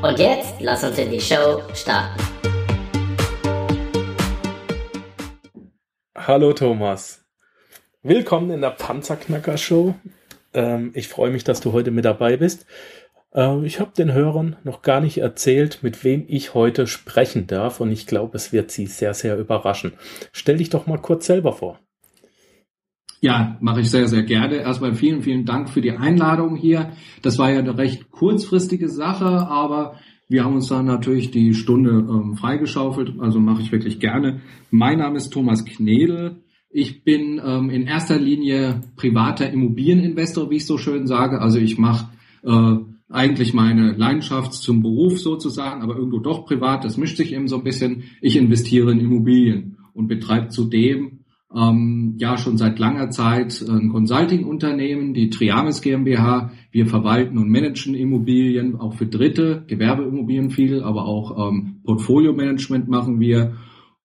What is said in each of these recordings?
Und jetzt lass uns in die Show starten. Hallo Thomas. Willkommen in der Panzerknacker Show. Ähm, ich freue mich, dass du heute mit dabei bist. Äh, ich habe den Hörern noch gar nicht erzählt, mit wem ich heute sprechen darf und ich glaube, es wird sie sehr, sehr überraschen. Stell dich doch mal kurz selber vor. Ja, mache ich sehr, sehr gerne. Erstmal vielen, vielen Dank für die Einladung hier. Das war ja eine recht kurzfristige Sache, aber wir haben uns da natürlich die Stunde ähm, freigeschaufelt, also mache ich wirklich gerne. Mein Name ist Thomas Knedel. Ich bin ähm, in erster Linie privater Immobilieninvestor, wie ich so schön sage. Also ich mache äh, eigentlich meine Leidenschaft zum Beruf sozusagen, aber irgendwo doch privat. Das mischt sich eben so ein bisschen. Ich investiere in Immobilien und betreibe zudem ähm, ja schon seit langer Zeit ein Consulting-Unternehmen, die Triamis GmbH. Wir verwalten und managen Immobilien auch für Dritte, Gewerbeimmobilien viel, aber auch ähm, Portfolio-Management machen wir.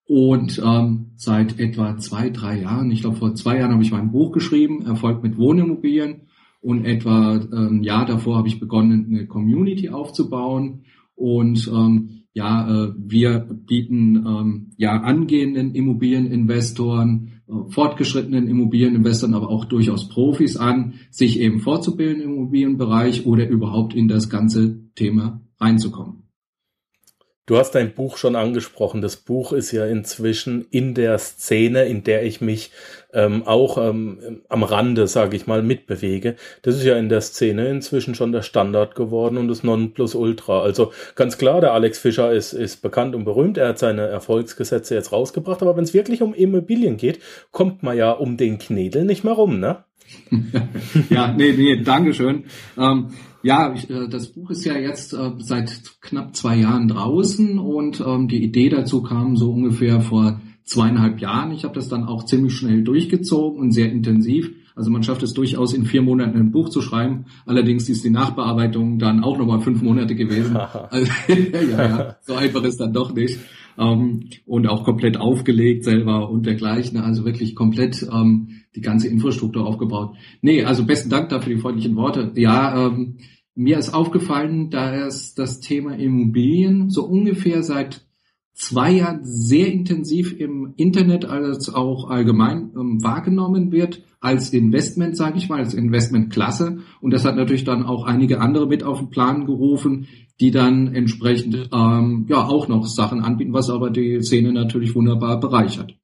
Und ähm, seit etwa zwei, drei Jahren, ich glaube vor zwei Jahren habe ich mein Buch geschrieben, Erfolg mit Wohnimmobilien. Und etwa ein ähm, Jahr davor habe ich begonnen, eine Community aufzubauen. Und ähm, ja, äh, wir bieten ähm, ja angehenden Immobilieninvestoren, fortgeschrittenen Immobilieninvestoren, aber auch durchaus Profis an, sich eben fortzubilden im Immobilienbereich oder überhaupt in das ganze Thema reinzukommen. Du hast dein Buch schon angesprochen. Das Buch ist ja inzwischen in der Szene, in der ich mich ähm, auch ähm, am Rande, sage ich mal, mitbewege. Das ist ja in der Szene inzwischen schon der Standard geworden und das Nonplusultra. Also ganz klar, der Alex Fischer ist, ist bekannt und berühmt. Er hat seine Erfolgsgesetze jetzt rausgebracht. Aber wenn es wirklich um Immobilien geht, kommt man ja um den Knädel nicht mehr rum, ne? ja, nee, nee, Dankeschön. Ähm, ja, ich, äh, das Buch ist ja jetzt äh, seit knapp zwei Jahren draußen und ähm, die Idee dazu kam so ungefähr vor zweieinhalb Jahren. Ich habe das dann auch ziemlich schnell durchgezogen und sehr intensiv. Also man schafft es durchaus in vier Monaten ein Buch zu schreiben. Allerdings ist die Nachbearbeitung dann auch nochmal fünf Monate gewesen. also, ja, ja, so einfach ist dann doch nicht. Ähm, und auch komplett aufgelegt selber und dergleichen. Also wirklich komplett ähm, die ganze Infrastruktur aufgebaut. Nee, also besten Dank dafür die freundlichen Worte. Ja, ähm, mir ist aufgefallen, dass das Thema Immobilien so ungefähr seit zwei Jahren sehr intensiv im Internet als auch allgemein ähm, wahrgenommen wird als Investment, sage ich mal, als Investmentklasse. Und das hat natürlich dann auch einige andere mit auf den Plan gerufen, die dann entsprechend ähm, ja auch noch Sachen anbieten, was aber die Szene natürlich wunderbar bereichert.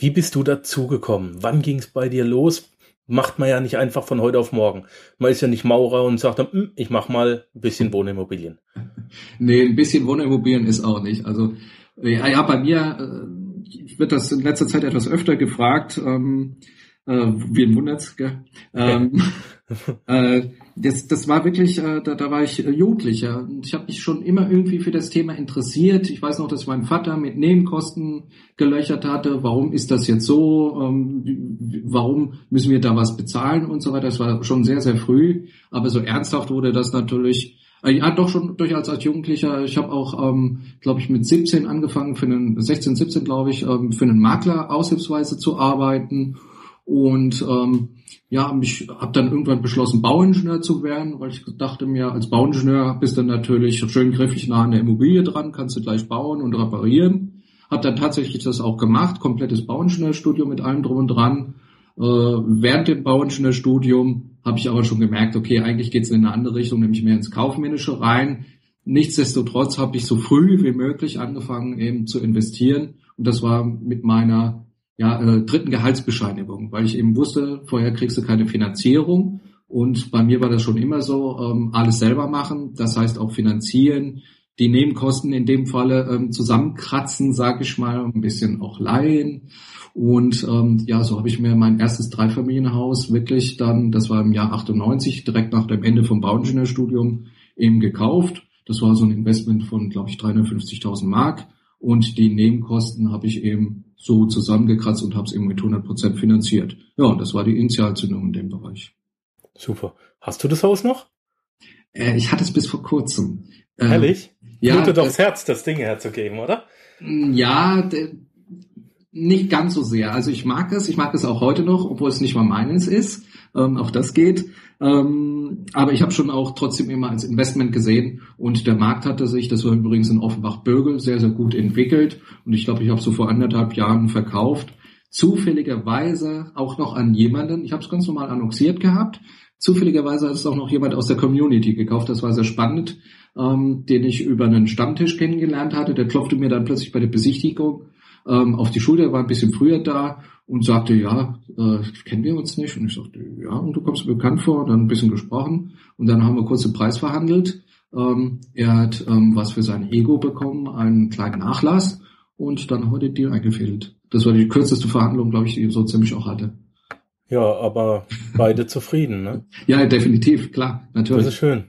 Wie bist du dazugekommen? Wann ging es bei dir los? Macht man ja nicht einfach von heute auf morgen. Man ist ja nicht Maurer und sagt dann, hm, ich mach mal ein bisschen Wohnimmobilien. Nee, ein bisschen Wohnimmobilien ist auch nicht. Also ja, ja bei mir äh, wird das in letzter Zeit etwas öfter gefragt. Ähm, äh, wen wundert's, gell? Ähm, äh, das, das war wirklich, äh, da, da war ich äh, Jugendlicher und ich habe mich schon immer irgendwie für das Thema interessiert. Ich weiß noch, dass mein Vater mit Nebenkosten gelöchert hatte. Warum ist das jetzt so? Ähm, warum müssen wir da was bezahlen und so weiter? Das war schon sehr, sehr früh. Aber so ernsthaft wurde das natürlich äh, ja, doch schon durchaus als Jugendlicher. Ich habe auch, ähm, glaube ich, mit 17 angefangen, für einen 16, 17, glaube ich, ähm, für einen Makler aushilfsweise zu arbeiten und ähm, ja, ich habe dann irgendwann beschlossen, Bauingenieur zu werden, weil ich dachte mir, als Bauingenieur bist du natürlich schön griffig nah an der Immobilie dran, kannst du gleich bauen und reparieren. Hab dann tatsächlich das auch gemacht, komplettes Bauingenieurstudium mit allem drum und dran. Äh, während dem Bauingenieurstudium habe ich aber schon gemerkt, okay, eigentlich geht's in eine andere Richtung, nämlich mehr ins Kaufmännische rein. Nichtsdestotrotz habe ich so früh wie möglich angefangen eben zu investieren und das war mit meiner ja, äh, dritten Gehaltsbescheinigung, weil ich eben wusste, vorher kriegst du keine Finanzierung und bei mir war das schon immer so, ähm, alles selber machen, das heißt auch finanzieren, die Nebenkosten in dem Falle ähm, zusammenkratzen, sage ich mal, ein bisschen auch leihen. Und ähm, ja, so habe ich mir mein erstes Dreifamilienhaus wirklich dann, das war im Jahr 98, direkt nach dem Ende vom Bauingenieurstudium eben gekauft. Das war so ein Investment von, glaube ich, 350.000 Mark. Und die Nebenkosten habe ich eben so zusammengekratzt und habe es eben mit 100 Prozent finanziert. Ja, und das war die Initialzündung in dem Bereich. Super. Hast du das Haus noch? Äh, ich hatte es bis vor kurzem. Ähm, Ehrlich? Ja. Blutet doch das Herz, das Ding herzugeben, oder? Ja, nicht ganz so sehr. Also ich mag es, ich mag es auch heute noch, obwohl es nicht mal meines ist. Ähm, auch das geht. Ähm, aber ich habe schon auch trotzdem immer als Investment gesehen und der Markt hatte sich, das war übrigens in Offenbach-Bürgel, sehr, sehr gut entwickelt. Und ich glaube, ich habe so vor anderthalb Jahren verkauft. Zufälligerweise auch noch an jemanden, ich habe es ganz normal annonciert gehabt, zufälligerweise hat es auch noch jemand aus der Community gekauft, das war sehr spannend, ähm, den ich über einen Stammtisch kennengelernt hatte, der klopfte mir dann plötzlich bei der Besichtigung ähm, auf die Schulter, war ein bisschen früher da und sagte, ja, äh, kennen wir uns nicht? Und ich sagte, ja, und du kommst mir bekannt vor, dann ein bisschen gesprochen und dann haben wir kurz den Preis verhandelt. Ähm, er hat ähm, was für sein Ego bekommen, einen kleinen Nachlass und dann heute Deal eingefädelt. Das war die kürzeste Verhandlung, glaube ich, die ich so ziemlich auch hatte. Ja, aber beide zufrieden, ne? Ja, definitiv, klar, natürlich. Das ist schön.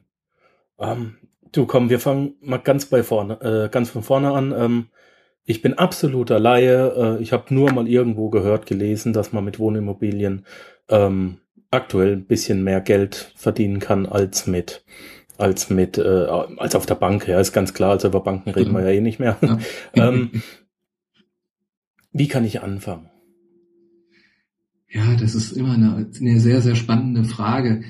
Ähm, du, komm, wir fangen mal ganz bei vorne, äh, ganz von vorne an. Ähm, ich bin absoluter Laie. Äh, ich habe nur mal irgendwo gehört, gelesen, dass man mit Wohnimmobilien ähm, aktuell ein bisschen mehr Geld verdienen kann als mit als mit äh, als auf der Bank. Ja, ist ganz klar. Also über Banken reden mhm. wir ja eh nicht mehr. Ja. ähm, wie kann ich anfangen? Ja, das ist immer eine, eine sehr sehr spannende Frage.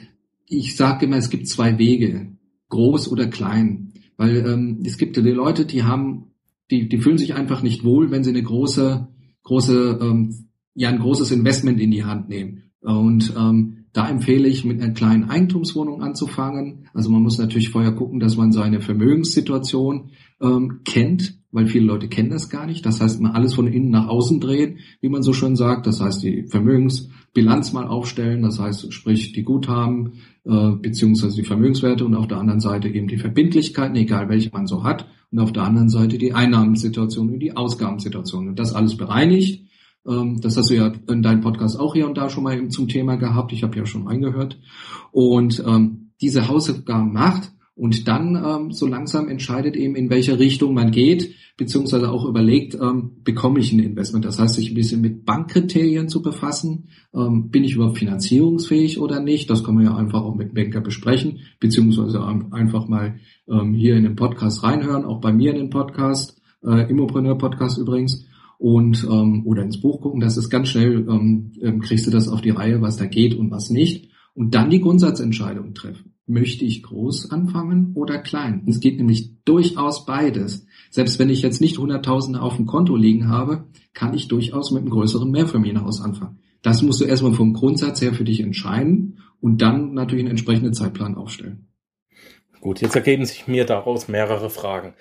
Ich sage immer, es gibt zwei Wege, groß oder klein, weil ähm, es gibt die Leute, die haben die, die fühlen sich einfach nicht wohl, wenn sie eine große, große, ähm, ja, ein großes Investment in die Hand nehmen. Und ähm, da empfehle ich, mit einer kleinen Eigentumswohnung anzufangen. Also man muss natürlich vorher gucken, dass man seine Vermögenssituation ähm, kennt, weil viele Leute kennen das gar nicht. Das heißt, man alles von innen nach außen drehen, wie man so schön sagt. Das heißt, die Vermögensbilanz mal aufstellen. Das heißt, sprich die Guthaben äh, beziehungsweise die Vermögenswerte und auf der anderen Seite eben die Verbindlichkeiten, egal welche man so hat und auf der anderen Seite die Einnahmensituation und die Ausgabensituation. Und das alles bereinigt. Ähm, das hast du ja in deinem Podcast auch hier und da schon mal zum Thema gehabt. Ich habe ja schon reingehört. Und ähm, diese Hausaufgaben macht und dann ähm, so langsam entscheidet eben, in welche Richtung man geht, beziehungsweise auch überlegt, ähm, bekomme ich ein Investment. Das heißt, sich ein bisschen mit Bankkriterien zu befassen. Ähm, bin ich überhaupt finanzierungsfähig oder nicht? Das kann man ja einfach auch mit Banker besprechen, beziehungsweise einfach mal ähm, hier in den Podcast reinhören, auch bei mir in den Podcast, äh, Immopreneur Podcast übrigens. Und ähm, oder ins Buch gucken, das ist ganz schnell, ähm, ähm, kriegst du das auf die Reihe, was da geht und was nicht. Und dann die Grundsatzentscheidung treffen möchte ich groß anfangen oder klein? Es geht nämlich durchaus beides. Selbst wenn ich jetzt nicht Hunderttausende auf dem Konto liegen habe, kann ich durchaus mit einem größeren Mehrfamilienhaus anfangen. Das musst du erstmal vom Grundsatz her für dich entscheiden und dann natürlich einen entsprechenden Zeitplan aufstellen. Gut, jetzt ergeben sich mir daraus mehrere Fragen.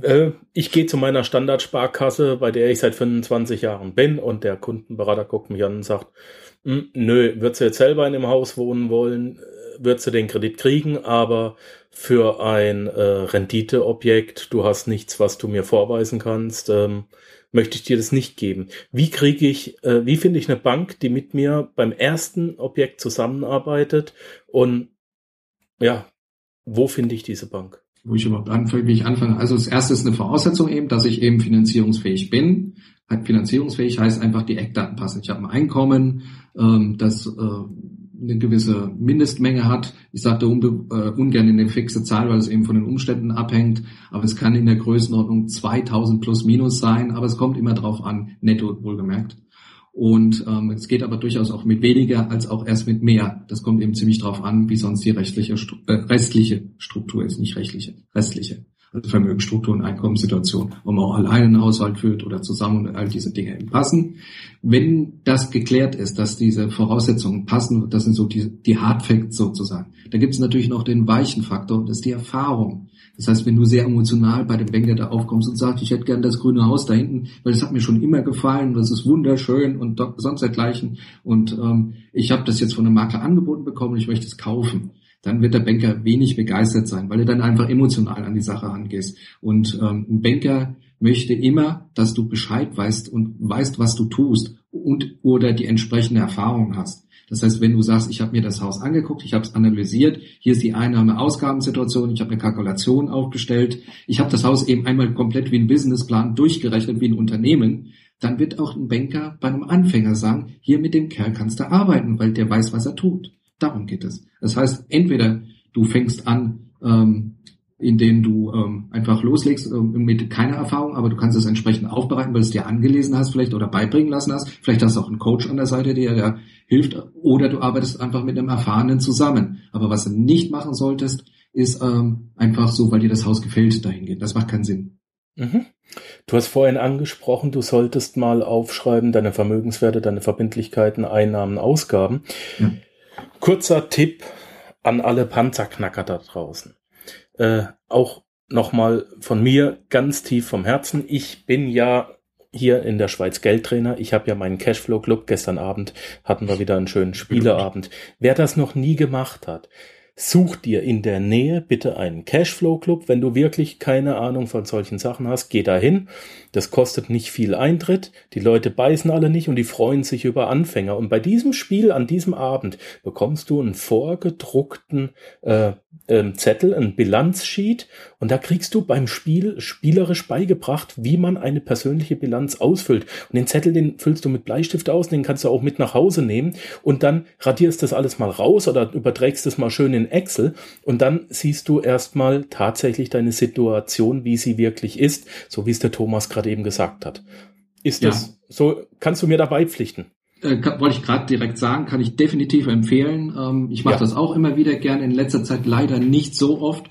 Äh, ich gehe zu meiner Standardsparkasse, bei der ich seit 25 Jahren bin und der Kundenberater guckt mich an und sagt, hm, nö, würdest du jetzt selber in dem Haus wohnen wollen? Würdest du den Kredit kriegen, aber für ein äh, Renditeobjekt, du hast nichts, was du mir vorweisen kannst, ähm, möchte ich dir das nicht geben. Wie kriege ich, äh, wie finde ich eine Bank, die mit mir beim ersten Objekt zusammenarbeitet und ja, wo finde ich diese Bank? Wo ich überhaupt anfange, wie ich anfange. Also das erste ist eine Voraussetzung eben, dass ich eben finanzierungsfähig bin. Finanzierungsfähig heißt einfach die Eckdaten passen. Ich habe ein Einkommen, ähm, das äh, eine gewisse Mindestmenge hat. Ich sagte unbe äh, ungern in eine fixe Zahl, weil es eben von den Umständen abhängt, aber es kann in der Größenordnung 2000 plus minus sein, aber es kommt immer drauf an, netto wohlgemerkt. Und ähm, es geht aber durchaus auch mit weniger als auch erst mit mehr. Das kommt eben ziemlich drauf an, wie sonst die rechtliche, äh, restliche Struktur ist, nicht rechtliche, restliche also Vermögensstruktur und Einkommenssituation, ob man auch alleine einen Haushalt führt oder zusammen und all diese Dinge eben passen. Wenn das geklärt ist, dass diese Voraussetzungen passen, das sind so die, die Hard Facts sozusagen. Da gibt es natürlich noch den weichen Faktor, das ist die Erfahrung. Das heißt, wenn du sehr emotional bei dem Banker da aufkommst und sagst, ich hätte gern das grüne Haus da hinten, weil das hat mir schon immer gefallen, das ist wunderschön und sonst dergleichen und ähm, ich habe das jetzt von einem Makler angeboten bekommen und ich möchte es kaufen dann wird der Banker wenig begeistert sein, weil du dann einfach emotional an die Sache angehst. Und ähm, ein Banker möchte immer, dass du Bescheid weißt und weißt, was du tust und oder die entsprechende Erfahrung hast. Das heißt, wenn du sagst, ich habe mir das Haus angeguckt, ich habe es analysiert, hier ist die Einnahme-Ausgabensituation, ich habe eine Kalkulation aufgestellt, ich habe das Haus eben einmal komplett wie ein Businessplan durchgerechnet wie ein Unternehmen, dann wird auch ein Banker bei einem Anfänger sagen, hier mit dem Kerl kannst du arbeiten, weil der weiß, was er tut. Darum geht es. Das heißt, entweder du fängst an, ähm, in denen du ähm, einfach loslegst ähm, mit keiner Erfahrung, aber du kannst es entsprechend aufbereiten, weil du es dir angelesen hast vielleicht oder beibringen lassen hast. Vielleicht hast du auch einen Coach an der Seite, der dir hilft, oder du arbeitest einfach mit einem Erfahrenen zusammen. Aber was du nicht machen solltest, ist ähm, einfach so, weil dir das Haus gefällt, dahin gehen. Das macht keinen Sinn. Mhm. Du hast vorhin angesprochen, du solltest mal aufschreiben, deine Vermögenswerte, deine Verbindlichkeiten, Einnahmen, Ausgaben. Ja. Kurzer Tipp an alle Panzerknacker da draußen äh, auch nochmal von mir ganz tief vom Herzen. Ich bin ja hier in der Schweiz Geldtrainer. Ich habe ja meinen Cashflow Club. Gestern Abend hatten wir wieder einen schönen Spieleabend. Wer das noch nie gemacht hat, Such dir in der Nähe bitte einen Cashflow Club. Wenn du wirklich keine Ahnung von solchen Sachen hast, geh dahin. Das kostet nicht viel Eintritt. Die Leute beißen alle nicht und die freuen sich über Anfänger. Und bei diesem Spiel an diesem Abend bekommst du einen vorgedruckten äh, äh, Zettel, ein Bilanzsheet und da kriegst du beim Spiel spielerisch beigebracht, wie man eine persönliche Bilanz ausfüllt. Und den Zettel, den füllst du mit Bleistift aus, den kannst du auch mit nach Hause nehmen und dann radierst das alles mal raus oder überträgst es mal schön in Excel und dann siehst du erstmal tatsächlich deine Situation, wie sie wirklich ist, so wie es der Thomas gerade eben gesagt hat. Ist ja. das so? Kannst du mir dabei pflichten? Äh, wollte ich gerade direkt sagen, kann ich definitiv empfehlen. Ähm, ich mache ja. das auch immer wieder gerne, in letzter Zeit leider nicht so oft.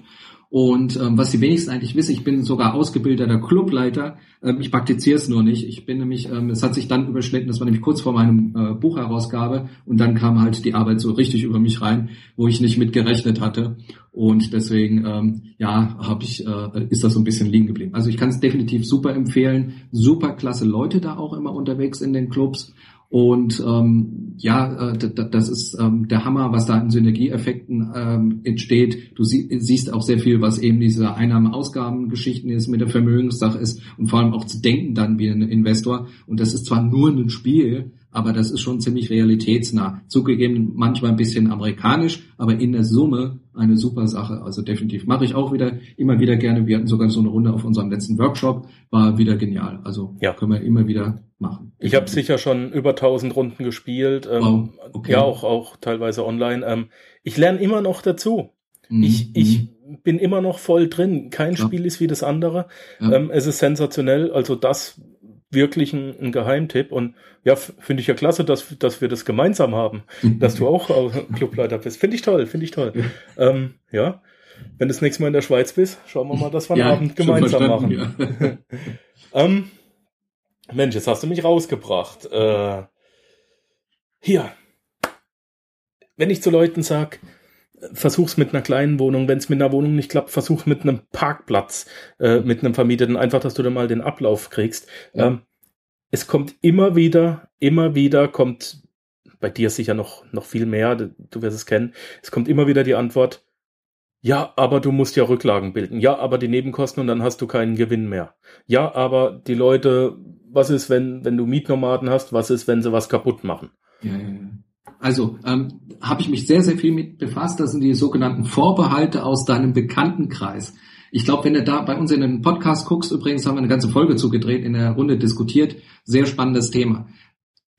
Und ähm, was die wenigsten eigentlich wissen, ich bin sogar ausgebildeter Clubleiter. Ähm, ich praktiziere es nur nicht. Ich bin nämlich, ähm, es hat sich dann überschnitten, das war nämlich kurz vor meinem äh, Buchherausgabe und dann kam halt die Arbeit so richtig über mich rein, wo ich nicht mit gerechnet hatte. Und deswegen, ähm, ja, habe ich, äh, ist das so ein bisschen liegen geblieben. Also ich kann es definitiv super empfehlen. Super klasse Leute da auch immer unterwegs in den Clubs. Und ähm, ja, äh, das ist ähm, der Hammer, was da an Synergieeffekten ähm, entsteht. Du sie siehst auch sehr viel, was eben diese Einnahmen-Ausgaben-Geschichten ist, mit der Vermögenssache ist und vor allem auch zu denken dann wie ein Investor. Und das ist zwar nur ein Spiel, aber das ist schon ziemlich realitätsnah. Zugegeben manchmal ein bisschen amerikanisch, aber in der Summe eine super Sache. Also definitiv mache ich auch wieder, immer wieder gerne. Wir hatten sogar so eine Runde auf unserem letzten Workshop, war wieder genial. Also ja. können wir immer wieder machen. Ich habe sicher schon über 1000 Runden gespielt, ähm, wow. okay. ja auch auch teilweise online. Ähm, ich lerne immer noch dazu. Mhm. Ich ich mhm. bin immer noch voll drin. Kein ja. Spiel ist wie das andere. Ja. Ähm, es ist sensationell. Also das wirklich ein, ein Geheimtipp und ja, finde ich ja klasse, dass, dass wir das gemeinsam haben, dass du auch Clubleiter bist. Finde ich toll, finde ich toll. ähm, ja, wenn du das nächste Mal in der Schweiz bist, schauen wir mal, dass wir einen ja, Abend gemeinsam machen. Ja. ähm, Mensch, jetzt hast du mich rausgebracht. Äh, hier. Wenn ich zu Leuten sag, versuch's mit einer kleinen Wohnung, wenn es mit einer Wohnung nicht klappt, versuch mit einem Parkplatz, äh, mit einem Vermieteten, einfach, dass du da mal den Ablauf kriegst. Ja. Ähm, es kommt immer wieder, immer wieder kommt bei dir sicher noch, noch viel mehr, du wirst es kennen, es kommt immer wieder die Antwort, ja, aber du musst ja Rücklagen bilden. Ja, aber die Nebenkosten und dann hast du keinen Gewinn mehr. Ja, aber die Leute, was ist, wenn, wenn du Mietnomaden hast? Was ist, wenn sie was kaputt machen? Ja, ja, ja. Also ähm, habe ich mich sehr, sehr viel mit befasst. Das sind die sogenannten Vorbehalte aus deinem Bekanntenkreis. Ich glaube, wenn du da bei uns in den Podcast guckst, übrigens haben wir eine ganze Folge zugedreht, in der Runde diskutiert, sehr spannendes Thema.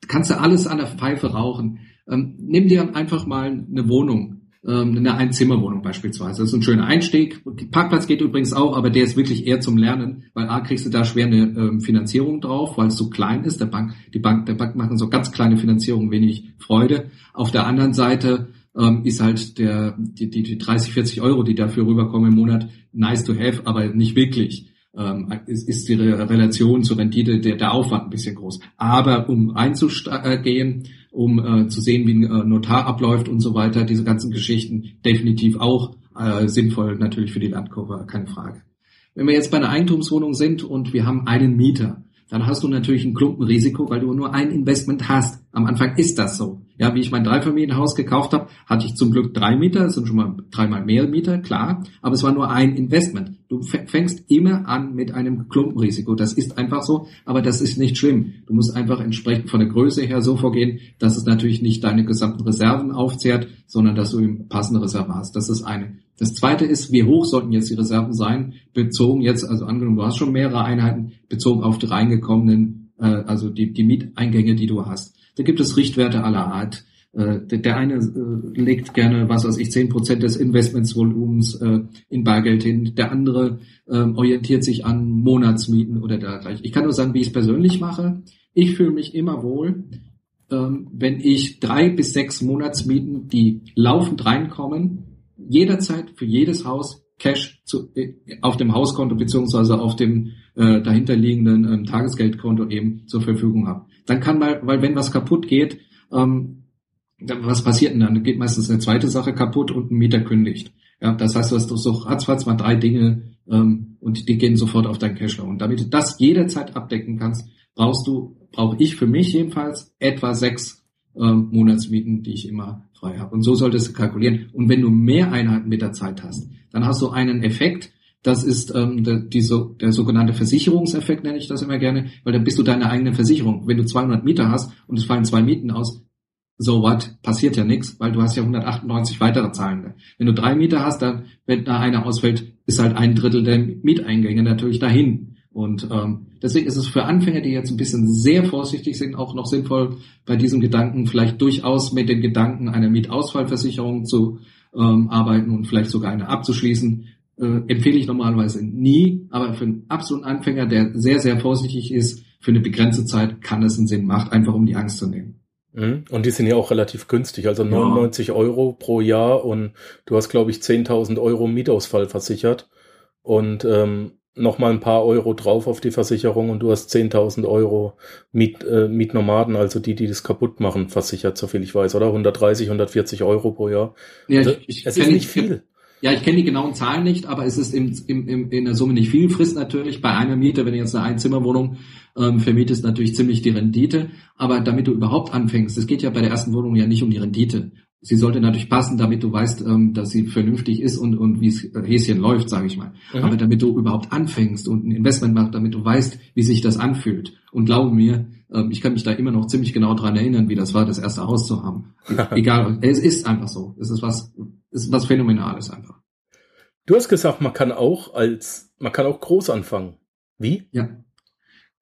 Kannst du alles an der Pfeife rauchen. Ähm, nimm dir einfach mal eine Wohnung ähm, eine Einzimmerwohnung beispielsweise. Das ist ein schöner Einstieg. Parkplatz geht übrigens auch, aber der ist wirklich eher zum Lernen, weil A kriegst du da schwer eine ähm, Finanzierung drauf, weil es so klein ist. Der Bank, die Bank, der Bank machen so ganz kleine Finanzierungen wenig Freude. Auf der anderen Seite ähm, ist halt der, die, die, die 30, 40 Euro, die dafür rüberkommen im Monat, nice to have, aber nicht wirklich. Ähm, ist, ist die Relation zur Rendite der, der Aufwand ein bisschen groß. Aber um einzugehen, um äh, zu sehen, wie ein äh, Notar abläuft und so weiter. Diese ganzen Geschichten definitiv auch äh, sinnvoll natürlich für die Landkurve, keine Frage. Wenn wir jetzt bei einer Eigentumswohnung sind und wir haben einen Mieter, dann hast du natürlich ein Klumpenrisiko, weil du nur ein Investment hast. Am Anfang ist das so. Ja, wie ich mein Dreifamilienhaus gekauft habe, hatte ich zum Glück drei Mieter, das sind schon mal dreimal mehr Mieter, klar, aber es war nur ein Investment. Du fängst immer an mit einem Klumpenrisiko. Das ist einfach so, aber das ist nicht schlimm. Du musst einfach entsprechend von der Größe her so vorgehen, dass es natürlich nicht deine gesamten Reserven aufzehrt, sondern dass du eben passende Reserven hast. Das ist eine. Das zweite ist, wie hoch sollten jetzt die Reserven sein, bezogen jetzt, also angenommen, du hast schon mehrere Einheiten, bezogen auf die reingekommenen, äh, also die, die Mieteingänge, die du hast. Da gibt es Richtwerte aller Art. Äh, der eine äh, legt gerne, was weiß ich, zehn Prozent des Investmentsvolumens äh, in Bargeld hin. Der andere orientiert sich an Monatsmieten oder dergleichen. Ich kann nur sagen, wie ich es persönlich mache. Ich fühle mich immer wohl, ähm, wenn ich drei bis sechs Monatsmieten, die laufend reinkommen, jederzeit für jedes Haus Cash zu, auf dem Hauskonto beziehungsweise auf dem äh, dahinterliegenden ähm, Tagesgeldkonto eben zur Verfügung habe. Dann kann mal, weil wenn was kaputt geht, ähm, was passiert denn dann? Dann geht meistens eine zweite Sache kaputt und ein Mieter kündigt. Ja, das heißt, du hast so ratzfatz mal drei Dinge ähm, und die gehen sofort auf dein Cashflow. Und damit du das jederzeit abdecken kannst, brauchst du, brauche ich für mich jedenfalls etwa sechs ähm, Monatsmieten, die ich immer frei habe. Und so solltest du kalkulieren. Und wenn du mehr Einheiten mit der Zeit hast, dann hast du einen Effekt, das ist ähm, der, die, so, der sogenannte Versicherungseffekt, nenne ich das immer gerne, weil dann bist du deine eigene Versicherung. Wenn du 200 Mieter hast und es fallen zwei Mieten aus, so what, passiert ja nichts, weil du hast ja 198 weitere Zahlende. Wenn du drei Mieter hast, dann, wenn da einer ausfällt, ist halt ein Drittel der Mieteingänge natürlich dahin. Und ähm, deswegen ist es für Anfänger, die jetzt ein bisschen sehr vorsichtig sind, auch noch sinnvoll, bei diesem Gedanken vielleicht durchaus mit den Gedanken einer Mietausfallversicherung zu ähm, arbeiten und vielleicht sogar eine abzuschließen, äh, empfehle ich normalerweise nie, aber für einen absoluten Anfänger, der sehr, sehr vorsichtig ist, für eine begrenzte Zeit kann es einen Sinn machen, einfach um die Angst zu nehmen. Mhm. Und die sind ja auch relativ günstig, also 99 ja. Euro pro Jahr und du hast, glaube ich, 10.000 Euro Mietausfall versichert und ähm, nochmal ein paar Euro drauf auf die Versicherung und du hast 10.000 Euro Miet, äh, Mietnomaden, also die, die das kaputt machen, versichert, soviel ich weiß, oder? 130, 140 Euro pro Jahr. Ja, also, ich, ich, es ist nicht viel. Ja, ich kenne die genauen Zahlen nicht, aber es ist im, im, im, in der Summe nicht viel. Frisst natürlich bei einer Miete, wenn du jetzt eine Einzimmerwohnung ähm, vermietest, natürlich ziemlich die Rendite. Aber damit du überhaupt anfängst, es geht ja bei der ersten Wohnung ja nicht um die Rendite. Sie sollte natürlich passen, damit du weißt, ähm, dass sie vernünftig ist und, und wie es äh, Häschen läuft, sage ich mal. Mhm. Aber damit du überhaupt anfängst und ein Investment machst, damit du weißt, wie sich das anfühlt. Und glaube mir, ähm, ich kann mich da immer noch ziemlich genau dran erinnern, wie das war, das erste Haus zu haben. Egal, es ist einfach so. Es ist was ist was Phänomenales einfach. Du hast gesagt, man kann auch als, man kann auch groß anfangen. Wie? Ja.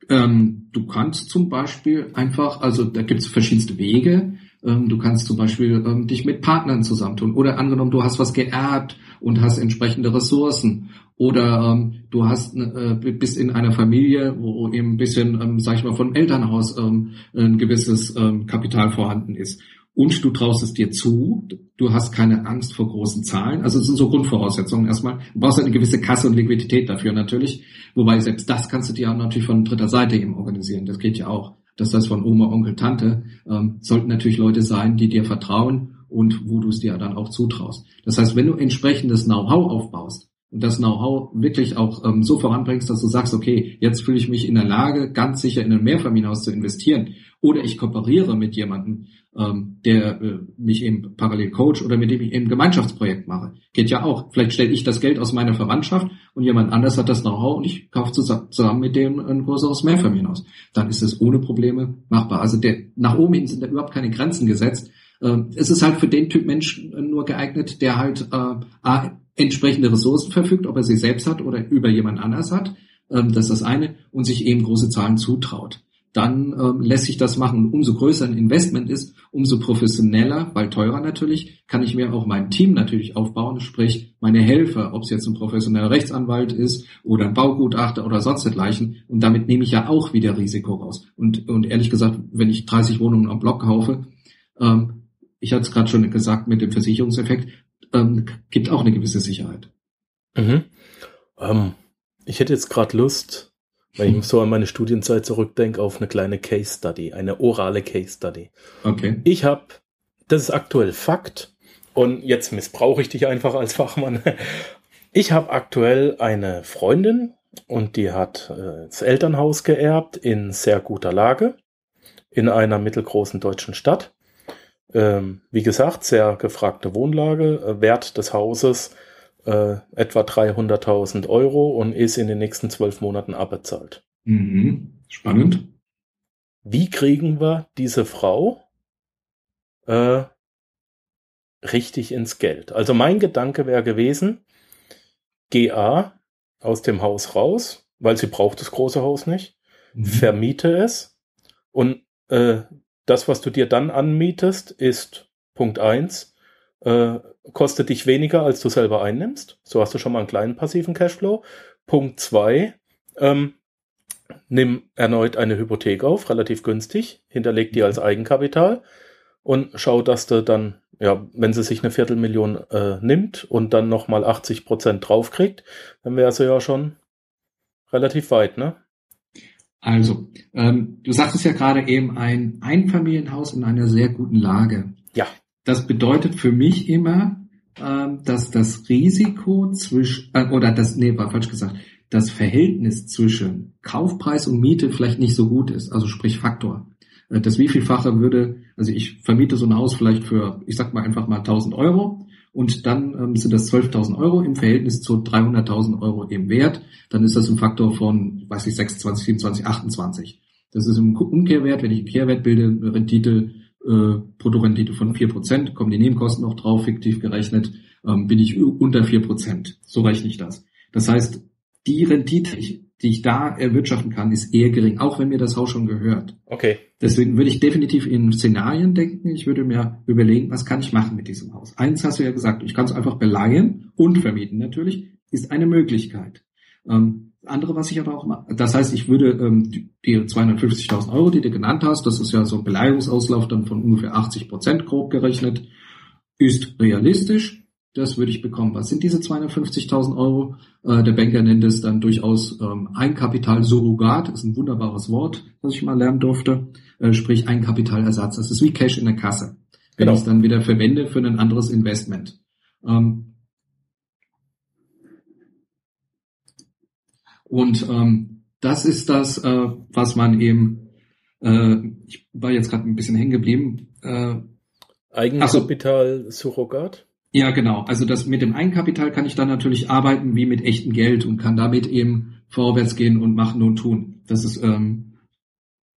Ähm, du kannst zum Beispiel einfach, also da gibt es verschiedenste Wege. Ähm, du kannst zum Beispiel ähm, dich mit Partnern zusammentun. Oder angenommen, du hast was geerbt und hast entsprechende Ressourcen. Oder ähm, du hast äh, bist in einer Familie, wo eben ein bisschen, ähm, sag ich mal, von Elternhaus ähm, ein gewisses ähm, Kapital vorhanden ist und du traust es dir zu, du hast keine Angst vor großen Zahlen. Also es sind so Grundvoraussetzungen erstmal. Du brauchst eine gewisse Kasse und Liquidität dafür natürlich. Wobei selbst das kannst du dir auch natürlich von dritter Seite eben organisieren. Das geht ja auch. Das heißt von Oma, Onkel, Tante ähm, sollten natürlich Leute sein, die dir vertrauen und wo du es dir dann auch zutraust. Das heißt, wenn du entsprechendes Know-how aufbaust, und das Know-how wirklich auch ähm, so voranbringst, dass du sagst, okay, jetzt fühle ich mich in der Lage, ganz sicher in ein Mehrfamilienhaus zu investieren. Oder ich kooperiere mit jemandem, ähm, der äh, mich eben parallel coach oder mit dem ich eben Gemeinschaftsprojekt mache. Geht ja auch. Vielleicht stelle ich das Geld aus meiner Verwandtschaft und jemand anders hat das Know-how und ich kaufe zusammen mit dem ein größeres Mehrfamilienhaus. Dann ist es ohne Probleme machbar. Also der, nach oben hin sind da überhaupt keine Grenzen gesetzt. Ähm, es ist halt für den Typ Mensch nur geeignet, der halt äh, entsprechende Ressourcen verfügt, ob er sie selbst hat oder über jemand anders hat. Ähm, das ist das eine. Und sich eben große Zahlen zutraut. Dann ähm, lässt sich das machen. Und umso größer ein Investment ist, umso professioneller, weil teurer natürlich, kann ich mir auch mein Team natürlich aufbauen, sprich meine Helfer, ob es jetzt ein professioneller Rechtsanwalt ist oder ein Baugutachter oder sonst dergleichen. Und damit nehme ich ja auch wieder Risiko raus. Und, und ehrlich gesagt, wenn ich 30 Wohnungen am Block kaufe, ähm, ich hatte es gerade schon gesagt mit dem Versicherungseffekt, ähm, gibt auch eine gewisse Sicherheit. Mhm. Ähm, ich hätte jetzt gerade Lust, wenn ich so an meine Studienzeit zurückdenke, auf eine kleine Case Study, eine orale Case Study. Okay. Ich habe, das ist aktuell Fakt, und jetzt missbrauche ich dich einfach als Fachmann. Ich habe aktuell eine Freundin und die hat äh, das Elternhaus geerbt in sehr guter Lage in einer mittelgroßen deutschen Stadt. Ähm, wie gesagt, sehr gefragte Wohnlage, äh, Wert des Hauses äh, etwa 300.000 Euro und ist in den nächsten zwölf Monaten abbezahlt. Mhm. Spannend. Wie kriegen wir diese Frau äh, richtig ins Geld? Also mein Gedanke wäre gewesen, GA aus dem Haus raus, weil sie braucht das große Haus nicht, mhm. vermiete es und äh, das, was du dir dann anmietest, ist Punkt eins äh, kostet dich weniger, als du selber einnimmst. So hast du schon mal einen kleinen passiven Cashflow. Punkt zwei ähm, nimm erneut eine Hypothek auf, relativ günstig, hinterleg die als Eigenkapital und schau, dass du dann, ja, wenn sie sich eine Viertelmillion äh, nimmt und dann nochmal 80 Prozent draufkriegt, dann wäre sie ja schon relativ weit, ne? Also, ähm, du sagtest ja gerade eben ein Einfamilienhaus in einer sehr guten Lage. Das bedeutet für mich immer, ähm, dass das Risiko zwischen, äh, oder das, nee, war falsch gesagt, das Verhältnis zwischen Kaufpreis und Miete vielleicht nicht so gut ist, also sprich Faktor. Äh, das wievielfache würde, also ich vermiete so ein Haus vielleicht für, ich sag mal einfach mal 1000 Euro und dann ähm, sind das 12.000 Euro im Verhältnis zu 300.000 Euro im Wert, dann ist das ein Faktor von, weiß ich, 26, 27, 28. Das ist im Umkehrwert, wenn ich einen Kehrwert bilde, eine Rendite, äh, Bruttorendite von 4%, kommen die Nebenkosten noch drauf, fiktiv gerechnet, ähm, bin ich unter 4%. So rechne ich das. Das heißt, die Rendite, die ich da erwirtschaften kann, ist eher gering, auch wenn mir das Haus schon gehört. Okay. Deswegen würde ich definitiv in Szenarien denken. Ich würde mir überlegen, was kann ich machen mit diesem Haus. Eins hast du ja gesagt, ich kann es einfach beleihen und vermieten natürlich, ist eine Möglichkeit. Ähm, andere, was ich aber auch mache, das heißt, ich würde ähm, die 250.000 Euro, die du genannt hast, das ist ja so ein Beleihungsauslauf dann von ungefähr 80 Prozent grob gerechnet, ist realistisch das würde ich bekommen. Was sind diese 250.000 Euro? Äh, der Banker nennt es dann durchaus ähm, Eigenkapitalsurrogat. Das ist ein wunderbares Wort, was ich mal lernen durfte. Äh, sprich Eigenkapitalersatz. Das ist wie Cash in der Kasse. Wenn genau. ich es dann wieder verwende für ein anderes Investment. Ähm, und ähm, das ist das, äh, was man eben, äh, ich war jetzt gerade ein bisschen hängen geblieben. Äh, Eigenkapital-Surrogat? Ja, genau. Also das mit dem Eigenkapital kann ich dann natürlich arbeiten wie mit echtem Geld und kann damit eben vorwärts gehen und machen und tun. Das ist ähm,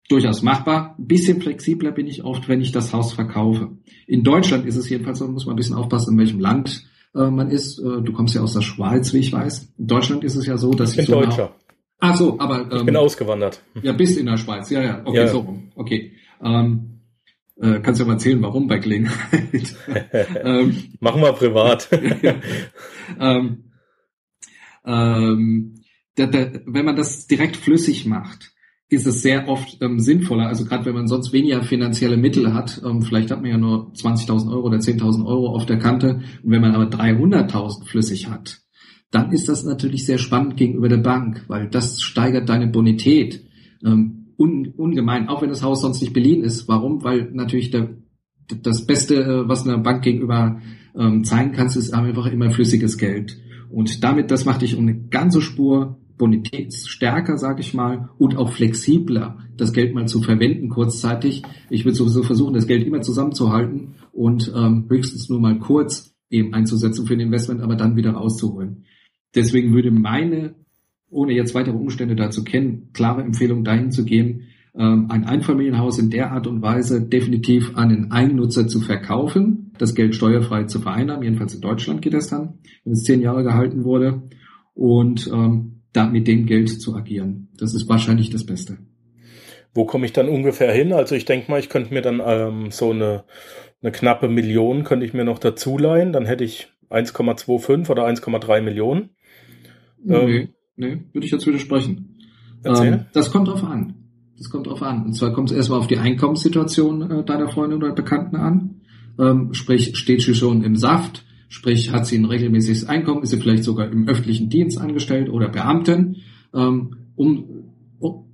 durchaus machbar. Ein bisschen flexibler bin ich oft, wenn ich das Haus verkaufe. In Deutschland ist es jedenfalls so, muss man ein bisschen aufpassen, in welchem Land äh, man ist. Äh, du kommst ja aus der Schweiz, wie ich weiß. In Deutschland ist es ja so, dass ich, ich bin so Deutscher. Ach so, aber ähm, ich bin ausgewandert. Ja, bist in der Schweiz. Ja, ja. Okay, ja. so rum. Okay. Ähm, äh, kannst du mal erzählen, warum bei Gelegenheit. ähm, Machen wir privat. ähm, ähm, da, da, wenn man das direkt flüssig macht, ist es sehr oft ähm, sinnvoller, also gerade wenn man sonst weniger finanzielle Mittel hat, ähm, vielleicht hat man ja nur 20.000 Euro oder 10.000 Euro auf der Kante, und wenn man aber 300.000 flüssig hat, dann ist das natürlich sehr spannend gegenüber der Bank, weil das steigert deine Bonität. Ähm, un, ungemein, auch wenn das Haus sonst nicht beliehen ist. Warum? Weil natürlich der, das Beste, äh, was einer Bank gegenüber ähm, zeigen kannst, ist einfach immer flüssiges Geld. Und damit, das macht dich um eine ganze Spur bonitätsstärker, sage ich mal, und auch flexibler, das Geld mal zu verwenden kurzzeitig. Ich würde sowieso versuchen, das Geld immer zusammenzuhalten und ähm, höchstens nur mal kurz eben einzusetzen für ein Investment, aber dann wieder rauszuholen. Deswegen würde meine ohne jetzt weitere Umstände dazu kennen, klare Empfehlung dahin zu gehen, ähm, ein Einfamilienhaus in der Art und Weise definitiv an den Eigennutzer zu verkaufen, das Geld steuerfrei zu vereinnahmen, jedenfalls in Deutschland geht das dann, wenn es zehn Jahre gehalten wurde, und ähm, da mit dem Geld zu agieren. Das ist wahrscheinlich das Beste. Wo komme ich dann ungefähr hin? Also ich denke mal, ich könnte mir dann ähm, so eine, eine knappe Million könnte ich mir noch dazu leihen, dann hätte ich 1,25 oder 1,3 Millionen. Ähm, Nee, würde ich jetzt widersprechen. Ähm, das kommt drauf an. Das kommt drauf an. Und zwar kommt es erstmal auf die Einkommenssituation äh, deiner Freundin oder Bekannten an. Ähm, sprich, steht sie schon im Saft? Sprich, hat sie ein regelmäßiges Einkommen? Ist sie vielleicht sogar im öffentlichen Dienst angestellt oder Beamtin? Ähm, um, um,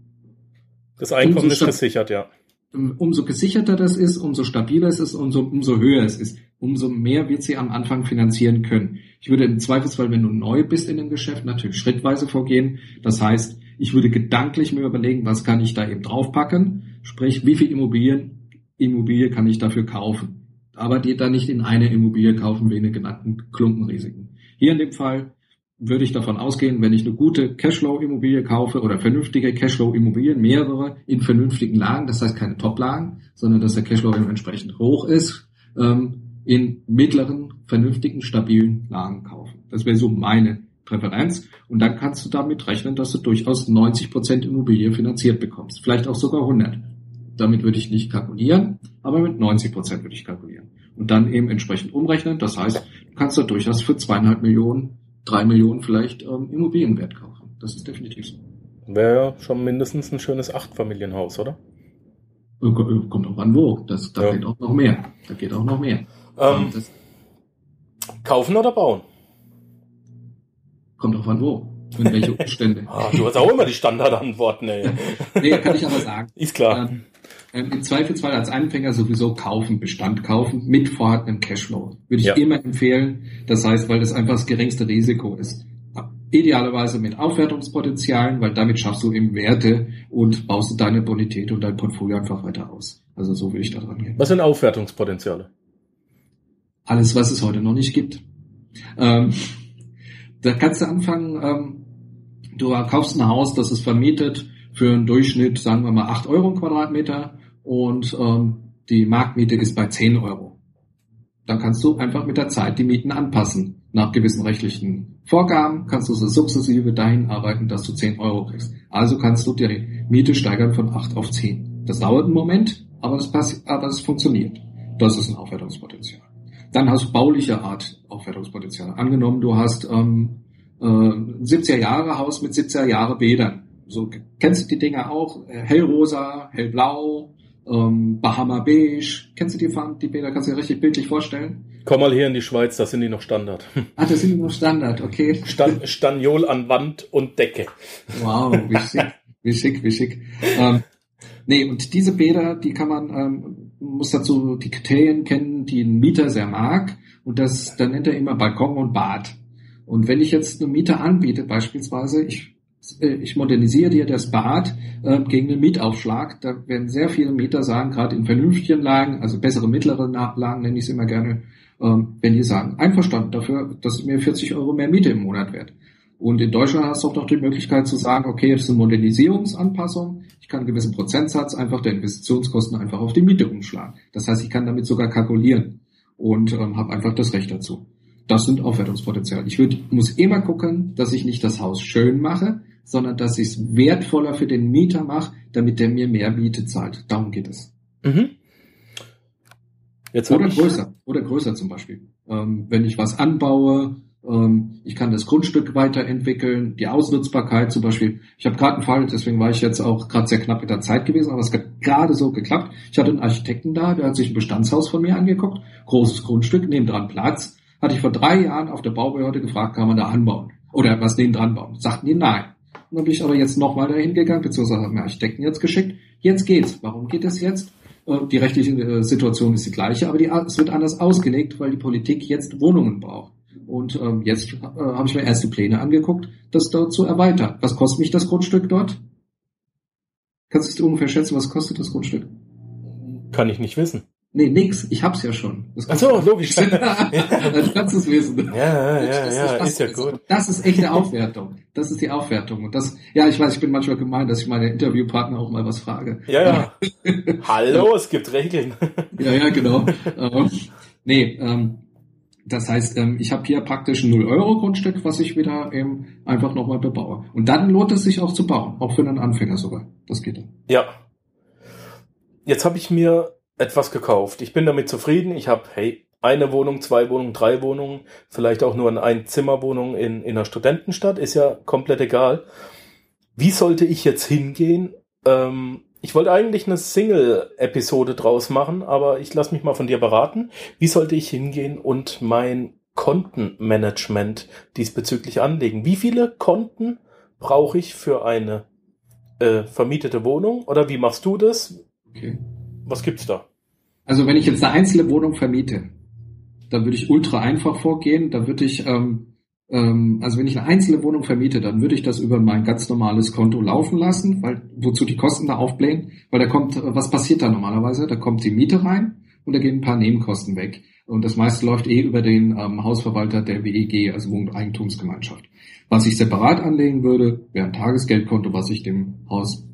das Einkommen ist gesichert, ja. Umso gesicherter das ist, umso stabiler es ist, umso, umso höher es ist umso mehr wird sie am Anfang finanzieren können. Ich würde im Zweifelsfall, wenn du neu bist in dem Geschäft, natürlich schrittweise vorgehen. Das heißt, ich würde gedanklich mir überlegen, was kann ich da eben draufpacken? Sprich, wie viel Immobilien, Immobilie kann ich dafür kaufen? Aber die dann nicht in eine Immobilie kaufen wegen den genannten Klumpenrisiken. Hier in dem Fall würde ich davon ausgehen, wenn ich eine gute Cashflow-Immobilie kaufe oder vernünftige Cashflow-Immobilien, mehrere in vernünftigen Lagen, das heißt keine Top-Lagen, sondern dass der Cashflow entsprechend hoch ist, ähm, in mittleren, vernünftigen, stabilen Lagen kaufen. Das wäre so meine Präferenz. Und dann kannst du damit rechnen, dass du durchaus 90 Prozent Immobilie finanziert bekommst. Vielleicht auch sogar 100. Damit würde ich nicht kalkulieren, aber mit 90 Prozent würde ich kalkulieren. Und dann eben entsprechend umrechnen. Das heißt, du kannst da durchaus für zweieinhalb Millionen drei Millionen vielleicht ähm, Immobilienwert kaufen. Das ist definitiv so. Wäre schon mindestens ein schönes Achtfamilienhaus, oder? Äh, äh, kommt auch an wo. Das, da ja. geht auch noch mehr. Da geht auch noch mehr. Ähm, kaufen oder bauen? Kommt auch an wo. In welche Umstände. ah, du hast auch immer die Standardantworten, ey. nee, kann ich aber sagen. Ist klar. Ähm, ähm, Im Zweifelsfall als Anfänger sowieso kaufen, Bestand kaufen mit vorhandenem Cashflow. Würde ich ja. immer empfehlen. Das heißt, weil das einfach das geringste Risiko ist. Idealerweise mit Aufwertungspotenzialen, weil damit schaffst du eben Werte und baust du deine Bonität und dein Portfolio einfach weiter aus. Also so würde ich da dran gehen. Was sind Aufwertungspotenziale? Alles, was es heute noch nicht gibt. Ähm, da kannst du anfangen, ähm, du kaufst ein Haus, das ist vermietet für einen Durchschnitt, sagen wir mal, 8 Euro im Quadratmeter und ähm, die Marktmiete ist bei 10 Euro. Dann kannst du einfach mit der Zeit die Mieten anpassen. Nach gewissen rechtlichen Vorgaben kannst du so sukzessive dahin arbeiten, dass du 10 Euro kriegst. Also kannst du die Miete steigern von 8 auf 10. Das dauert einen Moment, aber das, aber das funktioniert. Das ist ein Aufwertungspotenzial. Dann hast du bauliche Art Aufwertungspotenzial. Angenommen, du hast ähm, äh, 70er Jahre Haus mit 70er Jahre Bädern so kennst du die Dinger auch? Äh, hellrosa, hellblau, ähm, Bahama Beige. Kennst du die Farben, die Bilder? Kannst du dir richtig bildlich vorstellen? Komm mal hier in die Schweiz, das sind die noch Standard. Ah, das sind die noch Standard, okay. Stan Staniol an Wand und Decke. Wow, wie schick, wie schick, wie schick. Ähm, nee, und diese Bäder, die kann man, ähm, muss dazu die Kriterien kennen, die ein Mieter sehr mag. Und das, dann nennt er immer Balkon und Bad. Und wenn ich jetzt eine Mieter anbiete, beispielsweise, ich äh, ich modernisiere dir das Bad äh, gegen den Mietaufschlag. Da werden sehr viele Mieter sagen, gerade in vernünftigen Lagen, also bessere mittlere Lagen nenne ich es immer gerne, ähm, wenn die sagen, einverstanden dafür, dass mir 40 Euro mehr Miete im Monat wert. Und in Deutschland hast du auch noch die Möglichkeit zu sagen, okay, das ist eine Modernisierungsanpassung. Ich kann einen gewissen Prozentsatz einfach der Investitionskosten einfach auf die Miete umschlagen. Das heißt, ich kann damit sogar kalkulieren und ähm, habe einfach das Recht dazu. Das sind Aufwertungspotenziale. Ich würd, muss immer gucken, dass ich nicht das Haus schön mache, sondern dass ich es wertvoller für den Mieter mache, damit der mir mehr Miete zahlt. Darum geht es. Mhm. Jetzt oder größer, oder größer zum Beispiel. Ähm, wenn ich was anbaue, ähm, ich kann das Grundstück weiterentwickeln, die Ausnutzbarkeit zum Beispiel. Ich habe gerade einen Fall, deswegen war ich jetzt auch gerade sehr knapp mit der Zeit gewesen, aber es hat gerade so geklappt. Ich hatte einen Architekten da, der hat sich ein Bestandshaus von mir angeguckt, großes Grundstück, nebendran Platz. Hatte ich vor drei Jahren auf der Baubehörde gefragt, kann man da anbauen? Oder was nebendran bauen? Sagten die nein. Und dann bin ich aber jetzt nochmal dahin gegangen, beziehungsweise habe mir Architekten jetzt geschickt. Jetzt geht's. Warum geht es jetzt? Äh, die rechtliche äh, Situation ist die gleiche, aber die, es wird anders ausgelegt, weil die Politik jetzt Wohnungen braucht. Und ähm, jetzt äh, habe ich mir erste Pläne angeguckt, das dort zu erweitern. Was kostet mich das Grundstück dort? Kannst du ungefähr schätzen, was kostet das Grundstück? Kann ich nicht wissen. Nee, nix. Ich hab's ja schon. Ach so, logisch. du kannst es wissen. Ja, ja, das, ja, ist, ja gut. Das ist echte Aufwertung. Das ist die Aufwertung. Und das, ja, ich weiß, ich bin manchmal gemein, dass ich meine Interviewpartner auch mal was frage. Ja, ja. Hallo, es gibt Regeln. ja, ja, genau. ähm, nee, ähm, das heißt, ähm, ich habe hier praktisch ein 0-Euro-Grundstück, was ich wieder eben einfach nochmal bebaue. Und dann lohnt es sich auch zu bauen, auch für einen Anfänger sogar. Das geht dann. Ja. Jetzt habe ich mir etwas gekauft. Ich bin damit zufrieden. Ich habe, hey, eine Wohnung, zwei Wohnungen, drei Wohnungen, vielleicht auch nur eine Einzimmerwohnung in, in einer Studentenstadt, ist ja komplett egal. Wie sollte ich jetzt hingehen? Ähm, ich wollte eigentlich eine Single-Episode draus machen, aber ich lasse mich mal von dir beraten. Wie sollte ich hingehen und mein Kontenmanagement diesbezüglich anlegen? Wie viele Konten brauche ich für eine äh, vermietete Wohnung? Oder wie machst du das? Okay. Was gibt's da? Also wenn ich jetzt eine einzelne Wohnung vermiete, dann würde ich ultra einfach vorgehen. Da würde ich, ähm, ähm, also wenn ich eine einzelne Wohnung vermiete, dann würde ich das über mein ganz normales Konto laufen lassen, weil wozu die Kosten da aufblähen, weil da kommt, was passiert da normalerweise? Da kommt die Miete rein und da gehen ein paar Nebenkosten weg. Und das meiste läuft eh über den ähm, Hausverwalter der WEG, also Wohneigentumsgemeinschaft. Was ich separat anlegen würde, wäre ein Tagesgeldkonto, was ich dem Haus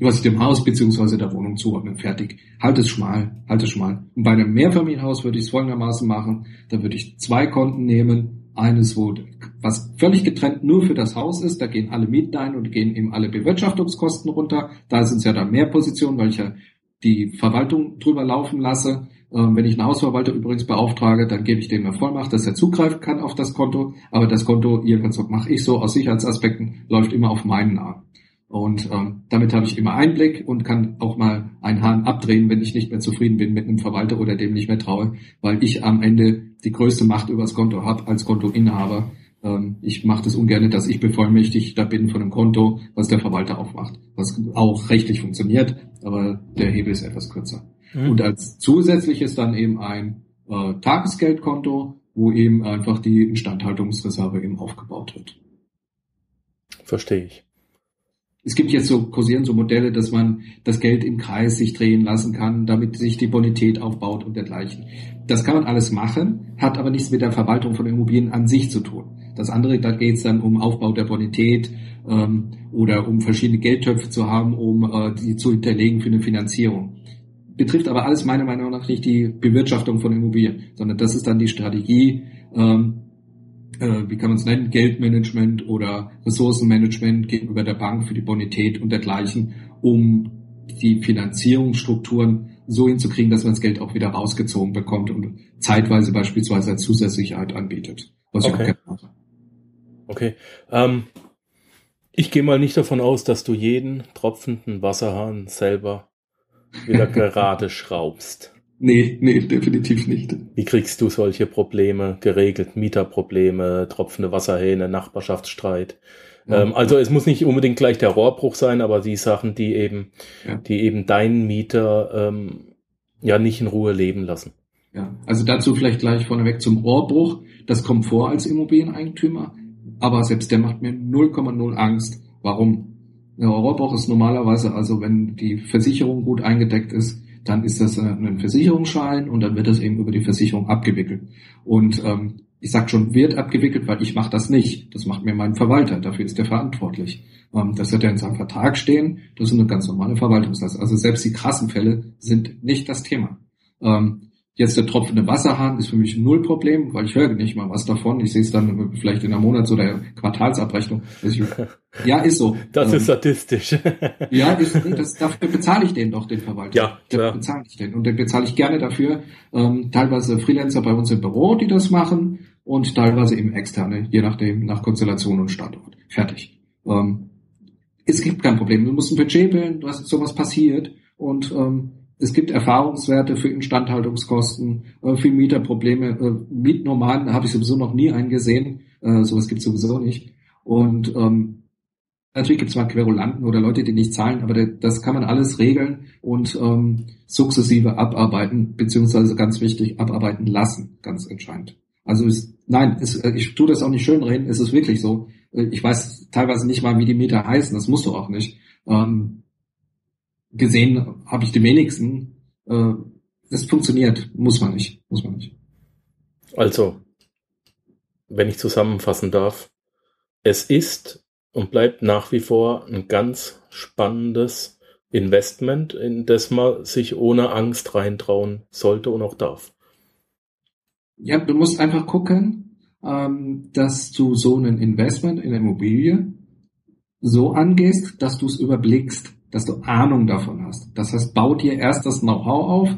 was ich dem Haus beziehungsweise der Wohnung zuordne. Fertig. Halt es schmal, halt es schmal. Und bei einem Mehrfamilienhaus würde ich es folgendermaßen machen. Da würde ich zwei Konten nehmen. Eines, wo was völlig getrennt nur für das Haus ist, da gehen alle Mieten ein und gehen eben alle Bewirtschaftungskosten runter. Da sind es ja dann mehr Positionen, weil ich ja die Verwaltung drüber laufen lasse. Ähm, wenn ich einen Hausverwalter übrigens beauftrage, dann gebe ich dem eine Vollmacht, dass er zugreifen kann auf das Konto. Aber das Konto, jedenfalls mache ich so aus Sicherheitsaspekten, läuft immer auf meinen Namen. Und ähm, damit habe ich immer Einblick und kann auch mal einen Hahn abdrehen, wenn ich nicht mehr zufrieden bin mit einem Verwalter oder dem nicht mehr traue, weil ich am Ende die größte Macht über das Konto habe als Kontoinhaber. Ähm, ich mache das ungern, dass ich bevollmächtigt da bin von einem Konto, was der Verwalter aufmacht, was auch rechtlich funktioniert, aber der Hebel ist etwas kürzer. Mhm. Und als zusätzliches dann eben ein äh, Tagesgeldkonto, wo eben einfach die Instandhaltungsreserve eben aufgebaut wird. Verstehe ich es gibt jetzt so kursieren so Modelle, dass man das Geld im Kreis sich drehen lassen kann, damit sich die Bonität aufbaut und dergleichen. Das kann man alles machen, hat aber nichts mit der Verwaltung von Immobilien an sich zu tun. Das andere, da geht es dann um Aufbau der Bonität ähm, oder um verschiedene Geldtöpfe zu haben, um äh, die zu hinterlegen für eine Finanzierung. Betrifft aber alles meiner Meinung nach nicht die Bewirtschaftung von Immobilien, sondern das ist dann die Strategie, ähm, äh, wie kann man es nennen, Geldmanagement oder Ressourcenmanagement gegenüber der Bank für die Bonität und dergleichen, um die Finanzierungsstrukturen so hinzukriegen, dass man das Geld auch wieder rausgezogen bekommt und zeitweise beispielsweise als Zusatzsicherheit anbietet. Was okay. ich auch mache. Okay. Ähm, ich gehe mal nicht davon aus, dass du jeden tropfenden Wasserhahn selber wieder gerade schraubst. Nee, nee, definitiv nicht. Wie kriegst du solche Probleme geregelt? Mieterprobleme, tropfende Wasserhähne, Nachbarschaftsstreit. Ja. Ähm, also es muss nicht unbedingt gleich der Rohrbruch sein, aber die Sachen, die eben, ja. die eben deinen Mieter ähm, ja nicht in Ruhe leben lassen. Ja, also dazu vielleicht gleich vorneweg zum Rohrbruch. Das kommt vor als Immobilieneigentümer, aber selbst der macht mir 0,0 Angst. Warum? Der Rohrbruch ist normalerweise, also wenn die Versicherung gut eingedeckt ist, dann ist das ein Versicherungsschein und dann wird das eben über die Versicherung abgewickelt. Und ähm, ich sag schon, wird abgewickelt, weil ich mache das nicht. Das macht mir mein Verwalter, dafür ist er verantwortlich. Ähm, das wird ja in seinem Vertrag stehen, das ist eine ganz normale Verwaltungslast. Also selbst die krassen Fälle sind nicht das Thema. Ähm, Jetzt der tropfende Wasserhahn ist für mich null Problem, weil ich höre nicht mal was davon. Ich sehe es dann vielleicht in der Monats- oder Quartalsabrechnung. ja, ist so. Das ähm, ist statistisch. ja, ist, das, dafür bezahle ich den doch, den Verwalter. Ja, klar. bezahle ich den. Und den bezahle ich gerne dafür. Ähm, teilweise Freelancer bei uns im Büro, die das machen und teilweise eben externe, je nachdem, nach Konstellation und Standort. Fertig. Ähm, es gibt kein Problem. Du musst ein Budget bilden, was sowas passiert und ähm, es gibt Erfahrungswerte für Instandhaltungskosten, äh, für Mieterprobleme. Äh, Mietnormalen habe ich sowieso noch nie eingesehen. Äh, sowas gibt es sowieso nicht. Und ähm, natürlich gibt es mal Querulanten oder Leute, die nicht zahlen, aber das kann man alles regeln und ähm, sukzessive abarbeiten, beziehungsweise ganz wichtig, abarbeiten lassen, ganz entscheidend. Also ist, nein, ist, ich tue das auch nicht schön reden, es ist wirklich so. Ich weiß teilweise nicht mal, wie die Mieter heißen, das musst du auch nicht. Ähm, gesehen habe ich die wenigsten. Äh, das funktioniert, muss man nicht, muss man nicht. Also, wenn ich zusammenfassen darf, es ist und bleibt nach wie vor ein ganz spannendes Investment, in das man sich ohne Angst reintrauen sollte und auch darf. Ja, du musst einfach gucken, ähm, dass du so ein Investment in Immobilie so angehst, dass du es überblickst dass du Ahnung davon hast. Das heißt, bau dir erst das Know-how auf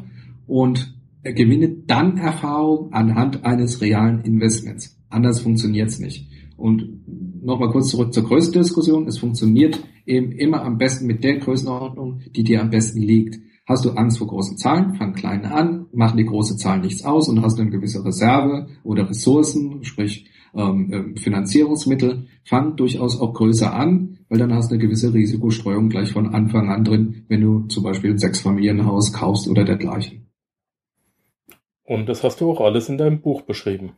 und gewinne dann Erfahrung anhand eines realen Investments. Anders funktioniert's nicht. Und nochmal kurz zurück zur Größendiskussion. Es funktioniert eben immer am besten mit der Größenordnung, die dir am besten liegt. Hast du Angst vor großen Zahlen, fang klein an, machen die große Zahlen nichts aus und hast eine gewisse Reserve oder Ressourcen, sprich ähm, ähm, Finanzierungsmittel, fang durchaus auch größer an, weil dann hast du eine gewisse Risikostreuung gleich von Anfang an drin, wenn du zum Beispiel ein Sechsfamilienhaus kaufst oder dergleichen. Und das hast du auch alles in deinem Buch beschrieben.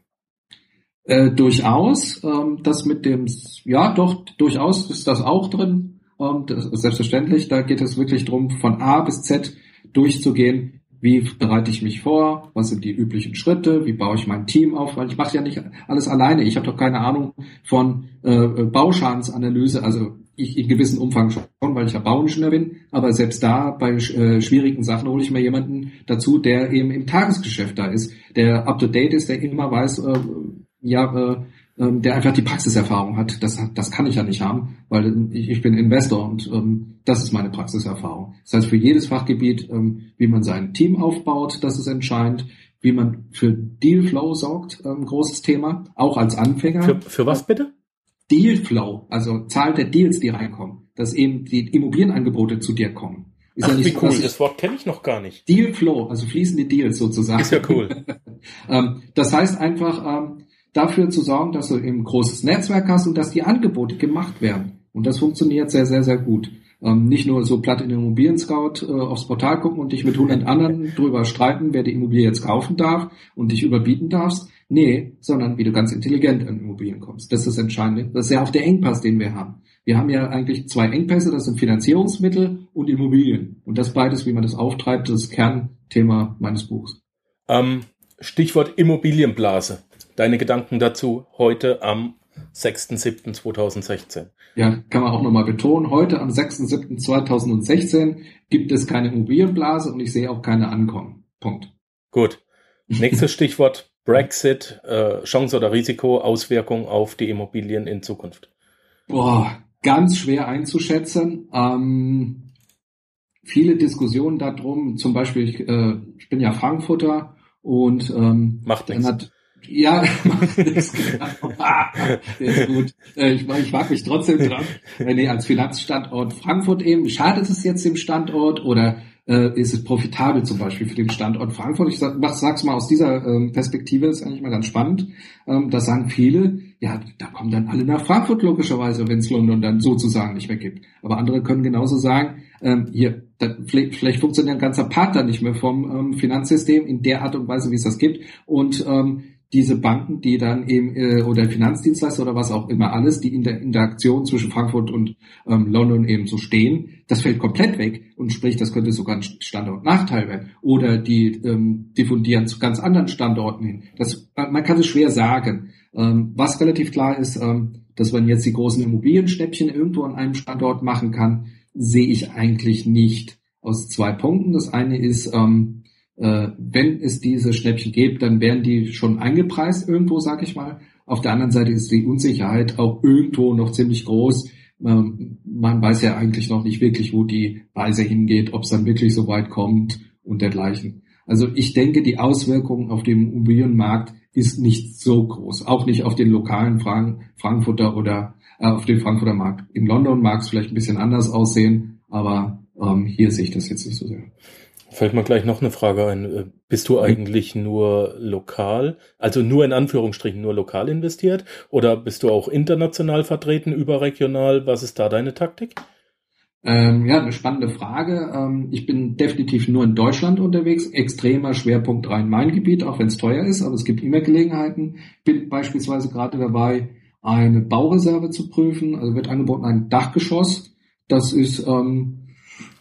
Äh, durchaus, ähm, das mit dem, ja doch, durchaus ist das auch drin. Ähm, das, selbstverständlich, da geht es wirklich drum, von A bis Z durchzugehen, wie bereite ich mich vor, was sind die üblichen Schritte, wie baue ich mein Team auf, weil ich mache ja nicht alles alleine. Ich habe doch keine Ahnung von äh, Bauschadensanalyse, also ich in gewissem Umfang schon, weil ich ja Bauingenieur bin, aber selbst da bei äh, schwierigen Sachen hole ich mir jemanden dazu, der eben im Tagesgeschäft da ist, der up to date ist, der immer weiß, äh, ja, äh, ähm, der einfach die Praxiserfahrung hat. Das, das kann ich ja nicht haben, weil ich, ich bin Investor und ähm, das ist meine Praxiserfahrung. Das heißt, für jedes Fachgebiet, ähm, wie man sein Team aufbaut, das ist entscheidend. Wie man für Dealflow sorgt, ähm, großes Thema, auch als Anfänger. Für, für was bitte? Dealflow, also Zahl der Deals, die reinkommen, dass eben die Immobilienangebote zu dir kommen. Ist Ach, ja nicht wie cool, das Wort kenne ich noch gar nicht. Dealflow, also fließende Deals sozusagen. Ist ja cool. ähm, das heißt einfach, ähm, dafür zu sorgen, dass du eben ein großes Netzwerk hast und dass die Angebote gemacht werden. Und das funktioniert sehr, sehr, sehr gut. Ähm, nicht nur so platt in den Immobilien-Scout äh, aufs Portal gucken und dich mit 100 anderen drüber streiten, wer die Immobilie jetzt kaufen darf und dich überbieten darfst. Nee, sondern wie du ganz intelligent an Immobilien kommst. Das ist das Entscheidende. Das ist ja auch der Engpass, den wir haben. Wir haben ja eigentlich zwei Engpässe, das sind Finanzierungsmittel und Immobilien. Und das beides, wie man das auftreibt, das ist Kernthema meines Buchs. Ähm, Stichwort Immobilienblase. Deine Gedanken dazu heute am 6.7.2016. Ja, kann man auch nochmal betonen. Heute am 6.7.2016 gibt es keine Immobilienblase und ich sehe auch keine Ankommen. Punkt. Gut. Nächstes Stichwort Brexit, äh, Chance oder Risiko, Auswirkung auf die Immobilien in Zukunft? Boah, ganz schwer einzuschätzen. Ähm, viele Diskussionen darum, zum Beispiel, ich, äh, ich bin ja Frankfurter und ähm, Macht nichts. Hat, ja, nichts. Genau. ist gut. Äh, ich, mag mich trotzdem dran. Äh, nee, als Finanzstandort Frankfurt eben, schadet es jetzt dem Standort oder äh, ist es profitabel zum Beispiel für den Standort Frankfurt. Ich sag, sag's mal aus dieser ähm, Perspektive, ist eigentlich mal ganz spannend. Ähm, da sagen viele, ja, da kommen dann alle nach Frankfurt logischerweise, wenn es London dann sozusagen nicht mehr gibt. Aber andere können genauso sagen, ähm, hier, da, vielleicht, vielleicht funktioniert ein ganzer Part dann nicht mehr vom ähm, Finanzsystem in der Art und Weise, wie es das gibt. Und ähm, diese Banken, die dann eben äh, oder Finanzdienstleister oder was auch immer alles, die in der Interaktion zwischen Frankfurt und ähm, London eben so stehen, das fällt komplett weg und sprich, das könnte sogar ein Standortnachteil werden oder die ähm, diffundieren zu ganz anderen Standorten hin. Das, man kann es schwer sagen. Ähm, was relativ klar ist, ähm, dass man jetzt die großen Immobilienstäppchen irgendwo an einem Standort machen kann, sehe ich eigentlich nicht aus zwei Punkten. Das eine ist, ähm, äh, wenn es diese Schnäppchen gibt, dann werden die schon eingepreist irgendwo, sag ich mal. Auf der anderen Seite ist die Unsicherheit auch irgendwo noch ziemlich groß. Ähm, man weiß ja eigentlich noch nicht wirklich, wo die Reise hingeht, ob es dann wirklich so weit kommt und dergleichen. Also ich denke, die Auswirkungen auf den Immobilienmarkt ist nicht so groß. Auch nicht auf den lokalen Frank Frankfurter oder äh, auf den Frankfurter Markt. In London mag es vielleicht ein bisschen anders aussehen, aber ähm, hier sehe ich das jetzt nicht so sehr. Fällt mir gleich noch eine Frage ein. Äh, bist du eigentlich nur lokal, also nur in Anführungsstrichen nur lokal investiert oder bist du auch international vertreten, überregional? Was ist da deine Taktik? Ähm, ja, eine spannende Frage. Ähm, ich bin definitiv nur in Deutschland unterwegs. Extremer Schwerpunkt Rhein-Main-Gebiet, auch wenn es teuer ist, aber es gibt immer Gelegenheiten. Bin beispielsweise gerade dabei, eine Baureserve zu prüfen. Also wird angeboten ein Dachgeschoss. Das ist ähm,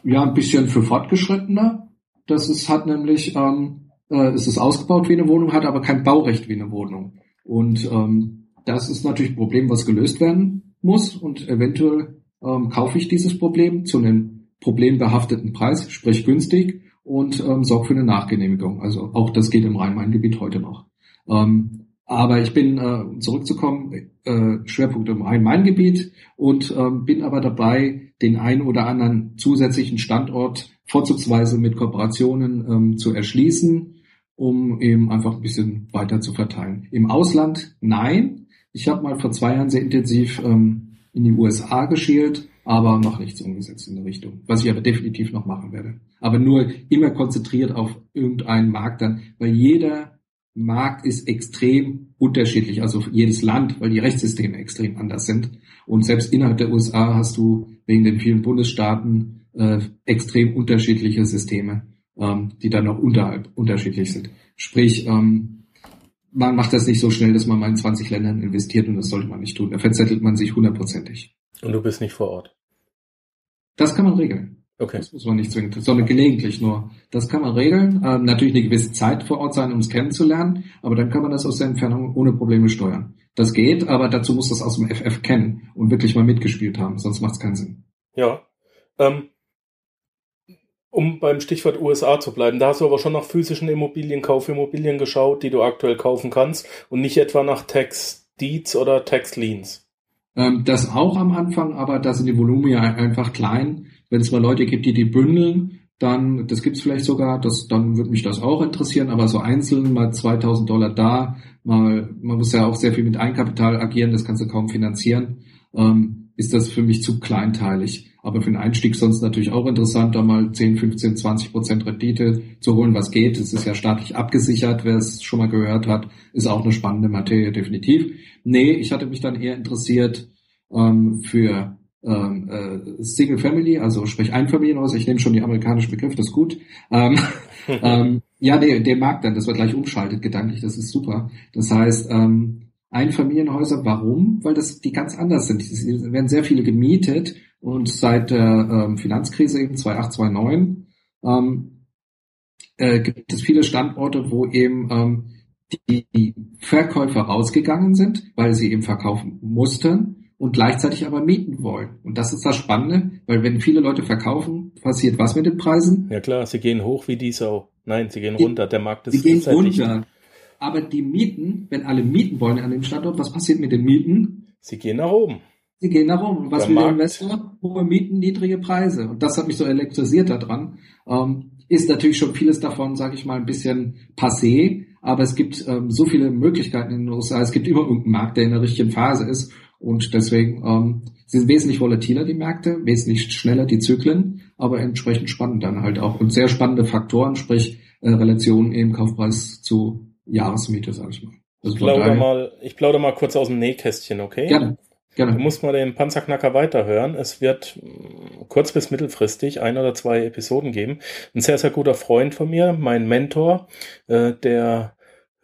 ja ein bisschen für Fortgeschrittener das ist, hat nämlich, ähm, äh, es ist ausgebaut wie eine Wohnung, hat aber kein Baurecht wie eine Wohnung. Und ähm, das ist natürlich ein Problem, was gelöst werden muss. Und eventuell ähm, kaufe ich dieses Problem zu einem problembehafteten Preis, sprich günstig, und ähm, sorge für eine Nachgenehmigung. Also auch das geht im Rhein-Main-Gebiet heute noch. Ähm, aber ich bin, äh, zurückzukommen, äh, Schwerpunkt im Rhein-Main-Gebiet und ähm, bin aber dabei, den einen oder anderen zusätzlichen Standort vorzugsweise mit Kooperationen ähm, zu erschließen, um eben einfach ein bisschen weiter zu verteilen. Im Ausland nein. Ich habe mal vor zwei Jahren sehr intensiv ähm, in die USA geschielt, aber noch nichts umgesetzt in der Richtung. Was ich aber definitiv noch machen werde. Aber nur immer konzentriert auf irgendeinen Markt dann, weil jeder Markt ist extrem unterschiedlich, also jedes Land, weil die Rechtssysteme extrem anders sind. Und selbst innerhalb der USA hast du wegen den vielen Bundesstaaten äh, extrem unterschiedliche Systeme, ähm, die dann auch unterhalb unterschiedlich sind. Sprich, ähm, man macht das nicht so schnell, dass man mal in 20 Ländern investiert und das sollte man nicht tun. Da verzettelt man sich hundertprozentig. Und du bist nicht vor Ort. Das kann man regeln. Okay. Das muss man nicht zwingend, sondern gelegentlich nur. Das kann man regeln. Ähm, natürlich eine gewisse Zeit vor Ort sein, um es kennenzulernen, aber dann kann man das aus der Entfernung ohne Probleme steuern. Das geht, aber dazu muss das aus dem FF kennen und wirklich mal mitgespielt haben, sonst macht es keinen Sinn. Ja. Ähm, um beim Stichwort USA zu bleiben, da hast du aber schon nach physischen Immobilien, Kaufimmobilien geschaut, die du aktuell kaufen kannst und nicht etwa nach Tax Deeds oder Tax Liens. Ähm, das auch am Anfang, aber da sind die Volumen ja einfach klein. Wenn es mal Leute gibt, die die bündeln, dann, das gibt's vielleicht sogar, das, dann würde mich das auch interessieren, aber so einzeln mal 2000 Dollar da, mal, man muss ja auch sehr viel mit Eigenkapital agieren, das kannst du kaum finanzieren, ähm, ist das für mich zu kleinteilig. Aber für den Einstieg sonst natürlich auch interessant, da mal 10, 15, 20 Prozent Rendite zu holen, was geht. Es ist ja staatlich abgesichert, wer es schon mal gehört hat, ist auch eine spannende Materie, definitiv. Nee, ich hatte mich dann eher interessiert ähm, für ähm, äh, Single Family, also sprich Einfamilienhaus. Ich nehme schon die amerikanischen Begriff, das ist gut. Ähm, ähm, ja, der, der Markt dann, das wird gleich umschaltet gedanklich, das ist super. Das heißt, ähm, Einfamilienhäuser, warum? Weil das die ganz anders sind. Es werden sehr viele gemietet und seit der ähm, Finanzkrise eben 2008, 2009 ähm, äh, gibt es viele Standorte, wo eben ähm, die, die Verkäufer rausgegangen sind, weil sie eben verkaufen mussten und gleichzeitig aber mieten wollen. Und das ist das Spannende, weil wenn viele Leute verkaufen, passiert was mit den Preisen? Ja klar, sie gehen hoch wie die Sau. Nein, sie gehen runter. Der Markt ist Sie gehen runter. Aber die Mieten, wenn alle mieten wollen an dem Standort, was passiert mit den Mieten? Sie gehen nach oben. Sie gehen nach oben. Was der will der Investor? Hohe Mieten, niedrige Preise. Und das hat mich so elektrisiert daran. Ähm, ist natürlich schon vieles davon, sage ich mal, ein bisschen passé, aber es gibt ähm, so viele Möglichkeiten in den USA. Es gibt immer irgendeinen Markt, der in der richtigen Phase ist. Und deswegen ähm, sind wesentlich volatiler die Märkte, wesentlich schneller die Zyklen, aber entsprechend spannend dann halt auch. Und sehr spannende Faktoren, sprich äh, Relationen eben Kaufpreis zu Jahresmiete, sage ich mal. Also ich plaudere mal, ich plaudere mal kurz aus dem Nähkästchen, okay? Gerne. Gerne. Du musst mal den Panzerknacker weiterhören. Es wird mm, kurz bis mittelfristig ein oder zwei Episoden geben. Ein sehr, sehr guter Freund von mir, mein Mentor, äh, der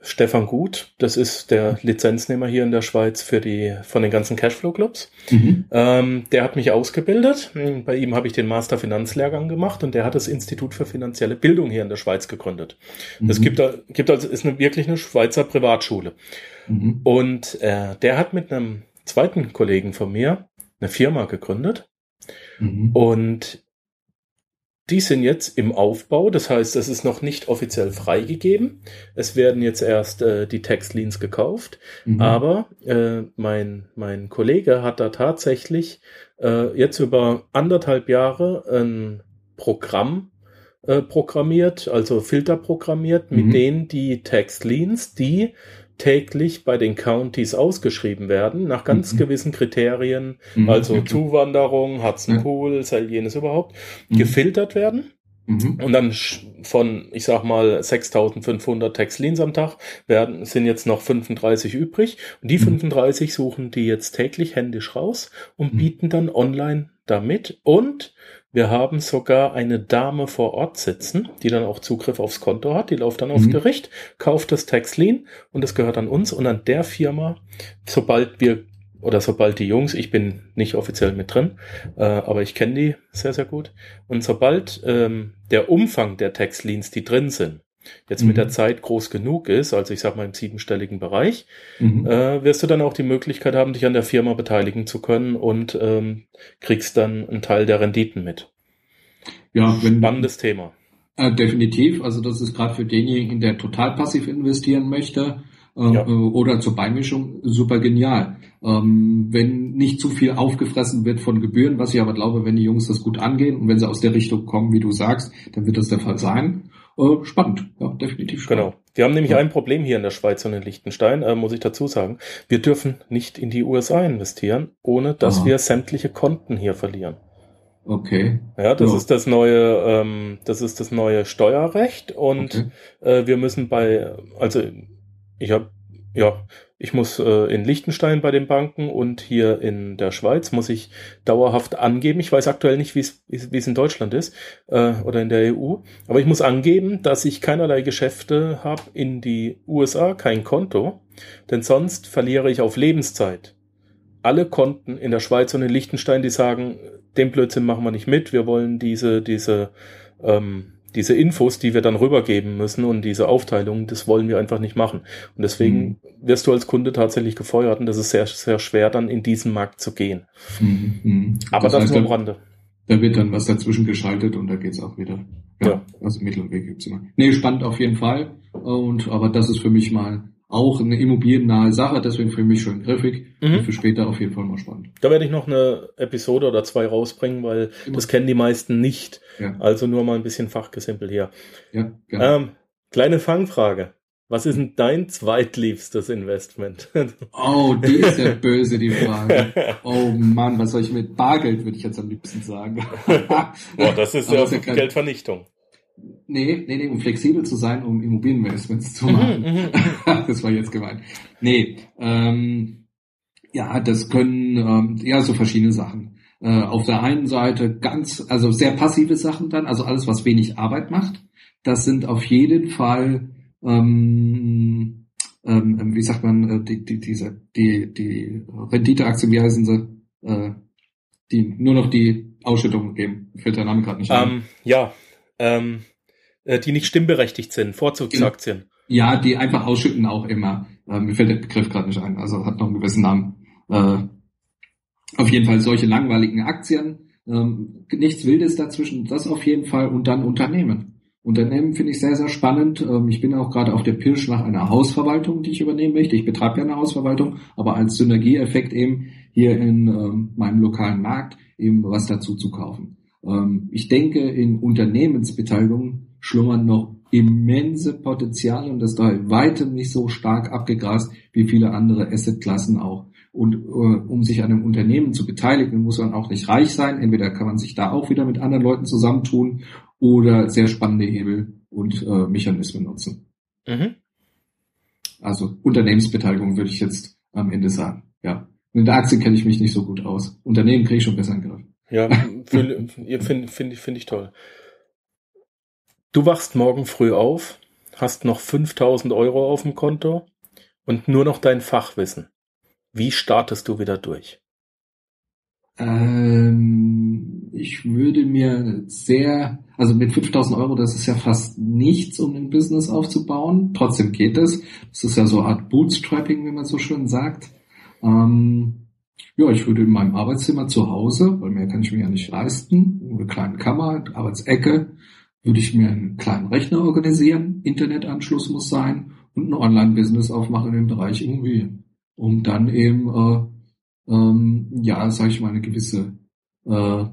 Stefan Gut, das ist der Lizenznehmer hier in der Schweiz für die von den ganzen Cashflow-Clubs. Mhm. Ähm, der hat mich ausgebildet. Bei ihm habe ich den Master Finanzlehrgang gemacht und der hat das Institut für finanzielle Bildung hier in der Schweiz gegründet. Mhm. Das gibt, gibt also ist eine, wirklich eine Schweizer Privatschule. Mhm. Und äh, der hat mit einem zweiten Kollegen von mir eine Firma gegründet. Mhm. Und die sind jetzt im Aufbau, das heißt, es ist noch nicht offiziell freigegeben. Es werden jetzt erst äh, die Textleans gekauft, mhm. aber äh, mein, mein Kollege hat da tatsächlich äh, jetzt über anderthalb Jahre ein Programm äh, programmiert, also Filter programmiert, mit mhm. denen die Textleans, die täglich bei den Counties ausgeschrieben werden, nach ganz mhm. gewissen Kriterien, mhm. also okay. Zuwanderung, Hudson ja. Pool, all jenes überhaupt, mhm. gefiltert werden. Mhm. Und dann von, ich sag mal, 6500 Textlines am Tag werden, sind jetzt noch 35 übrig. Und die 35 mhm. suchen die jetzt täglich händisch raus und mhm. bieten dann online damit. Und wir haben sogar eine Dame vor Ort sitzen, die dann auch Zugriff aufs Konto hat. Die läuft dann aufs mhm. Gericht, kauft das Taxlien und das gehört an uns und an der Firma, sobald wir oder sobald die Jungs, ich bin nicht offiziell mit drin, äh, aber ich kenne die sehr, sehr gut. Und sobald ähm, der Umfang der Taxliens, die drin sind, jetzt mhm. mit der mhm. Zeit groß genug ist, also ich sag mal im siebenstelligen Bereich, mhm. äh, wirst du dann auch die Möglichkeit haben, dich an der Firma beteiligen zu können und ähm, kriegst dann einen Teil der Renditen mit. Ja, wenn, spannendes Thema. Äh, definitiv. Also das ist gerade für denjenigen, der total passiv investieren möchte äh, ja. oder zur Beimischung super genial. Ähm, wenn nicht zu viel aufgefressen wird von Gebühren, was ich aber glaube, wenn die Jungs das gut angehen und wenn sie aus der Richtung kommen, wie du sagst, dann wird das der Fall sein. Äh, spannend, ja, definitiv spannend. Genau. Wir haben nämlich ja. ein Problem hier in der Schweiz und in Liechtenstein, äh, muss ich dazu sagen. Wir dürfen nicht in die USA investieren, ohne dass Aha. wir sämtliche Konten hier verlieren. Okay. Ja, das ja. ist das neue, ähm, das ist das neue Steuerrecht und okay. äh, wir müssen bei, also ich habe ja, ich muss äh, in Liechtenstein bei den Banken und hier in der Schweiz muss ich dauerhaft angeben. Ich weiß aktuell nicht, wie es in Deutschland ist äh, oder in der EU, aber ich muss angeben, dass ich keinerlei Geschäfte habe in die USA, kein Konto, denn sonst verliere ich auf Lebenszeit. Alle Konten in der Schweiz und in Liechtenstein, die sagen, den Blödsinn machen wir nicht mit, wir wollen diese, diese, ähm, diese Infos, die wir dann rübergeben müssen und diese Aufteilung, das wollen wir einfach nicht machen. Und deswegen mhm. wirst du als Kunde tatsächlich gefeuert und das ist sehr, sehr schwer, dann in diesen Markt zu gehen. Mhm. mhm. Aber das, das heißt, nur am Rande. Da wird dann was dazwischen geschaltet und da geht's auch wieder. Ja, ja. Also Mittel und Weg gibt's immer. Nee, spannend auf jeden Fall. Und aber das ist für mich mal auch eine immobiliennahe Sache, deswegen für mich schön griffig mhm. und für später auf jeden Fall mal spannend. Da werde ich noch eine Episode oder zwei rausbringen, weil Immer. das kennen die meisten nicht. Ja. Also nur mal ein bisschen Fachgesimpel hier. Ja, Ähm, kleine Fangfrage. Was ist denn dein zweitliebstes Investment? Oh, die ist ja böse, die Frage. Oh Mann, was soll ich mit Bargeld, würde ich jetzt am liebsten sagen. Boah, das ist ja, ja Geldvernichtung. Nee, nee, nee, um flexibel zu sein, um Immobilieninvestments zu machen. Mhm, mhm. das war jetzt gemeint. Nee, ähm, ja, das können ähm, ja so verschiedene Sachen. Äh, auf der einen Seite ganz, also sehr passive Sachen dann, also alles, was wenig Arbeit macht. Das sind auf jeden Fall, ähm, ähm, wie sagt man, äh, die, die, diese, die, die Renditeaktien, wie heißen sie, äh, die nur noch die Ausschüttung geben. Fällt der Name gerade nicht ein. Um, ähm, ja, ähm, äh, die nicht stimmberechtigt sind, Vorzugsaktien. Ja, die einfach ausschütten auch immer. Äh, mir fällt der Begriff gerade nicht ein, also hat noch einen gewissen Namen. Äh, auf jeden Fall solche langweiligen Aktien, ähm, nichts Wildes dazwischen, das auf jeden Fall und dann Unternehmen. Unternehmen finde ich sehr, sehr spannend. Ähm, ich bin auch gerade auf der Pirsch nach einer Hausverwaltung, die ich übernehmen möchte. Ich betreibe ja eine Hausverwaltung, aber als Synergieeffekt eben hier in ähm, meinem lokalen Markt eben was dazu zu kaufen. Ähm, ich denke, in Unternehmensbeteiligung schlummern noch immense Potenziale und das da weitem nicht so stark abgegrast wie viele andere Assetklassen auch. Und äh, um sich an einem Unternehmen zu beteiligen, muss man auch nicht reich sein. Entweder kann man sich da auch wieder mit anderen Leuten zusammentun oder sehr spannende Hebel und äh, Mechanismen nutzen. Mhm. Also Unternehmensbeteiligung würde ich jetzt am Ende sagen. Ja. In der Aktie kenne ich mich nicht so gut aus. Unternehmen kriege ich schon besser in den Griff. Ja, finde find, find, find ich toll. Du wachst morgen früh auf, hast noch 5000 Euro auf dem Konto und nur noch dein Fachwissen. Wie startest du wieder durch? Ähm, ich würde mir sehr, also mit 5000 Euro, das ist ja fast nichts, um ein Business aufzubauen. Trotzdem geht es. Das ist ja so eine Art Bootstrapping, wie man so schön sagt. Ähm, ja, ich würde in meinem Arbeitszimmer zu Hause, weil mehr kann ich mir ja nicht leisten, eine kleine Kammer, Arbeitsecke, würde ich mir einen kleinen Rechner organisieren, Internetanschluss muss sein und ein Online-Business aufmachen im Bereich Immobilien, um dann eben, äh, ähm, ja, sage ich mal, eine gewisse, äh,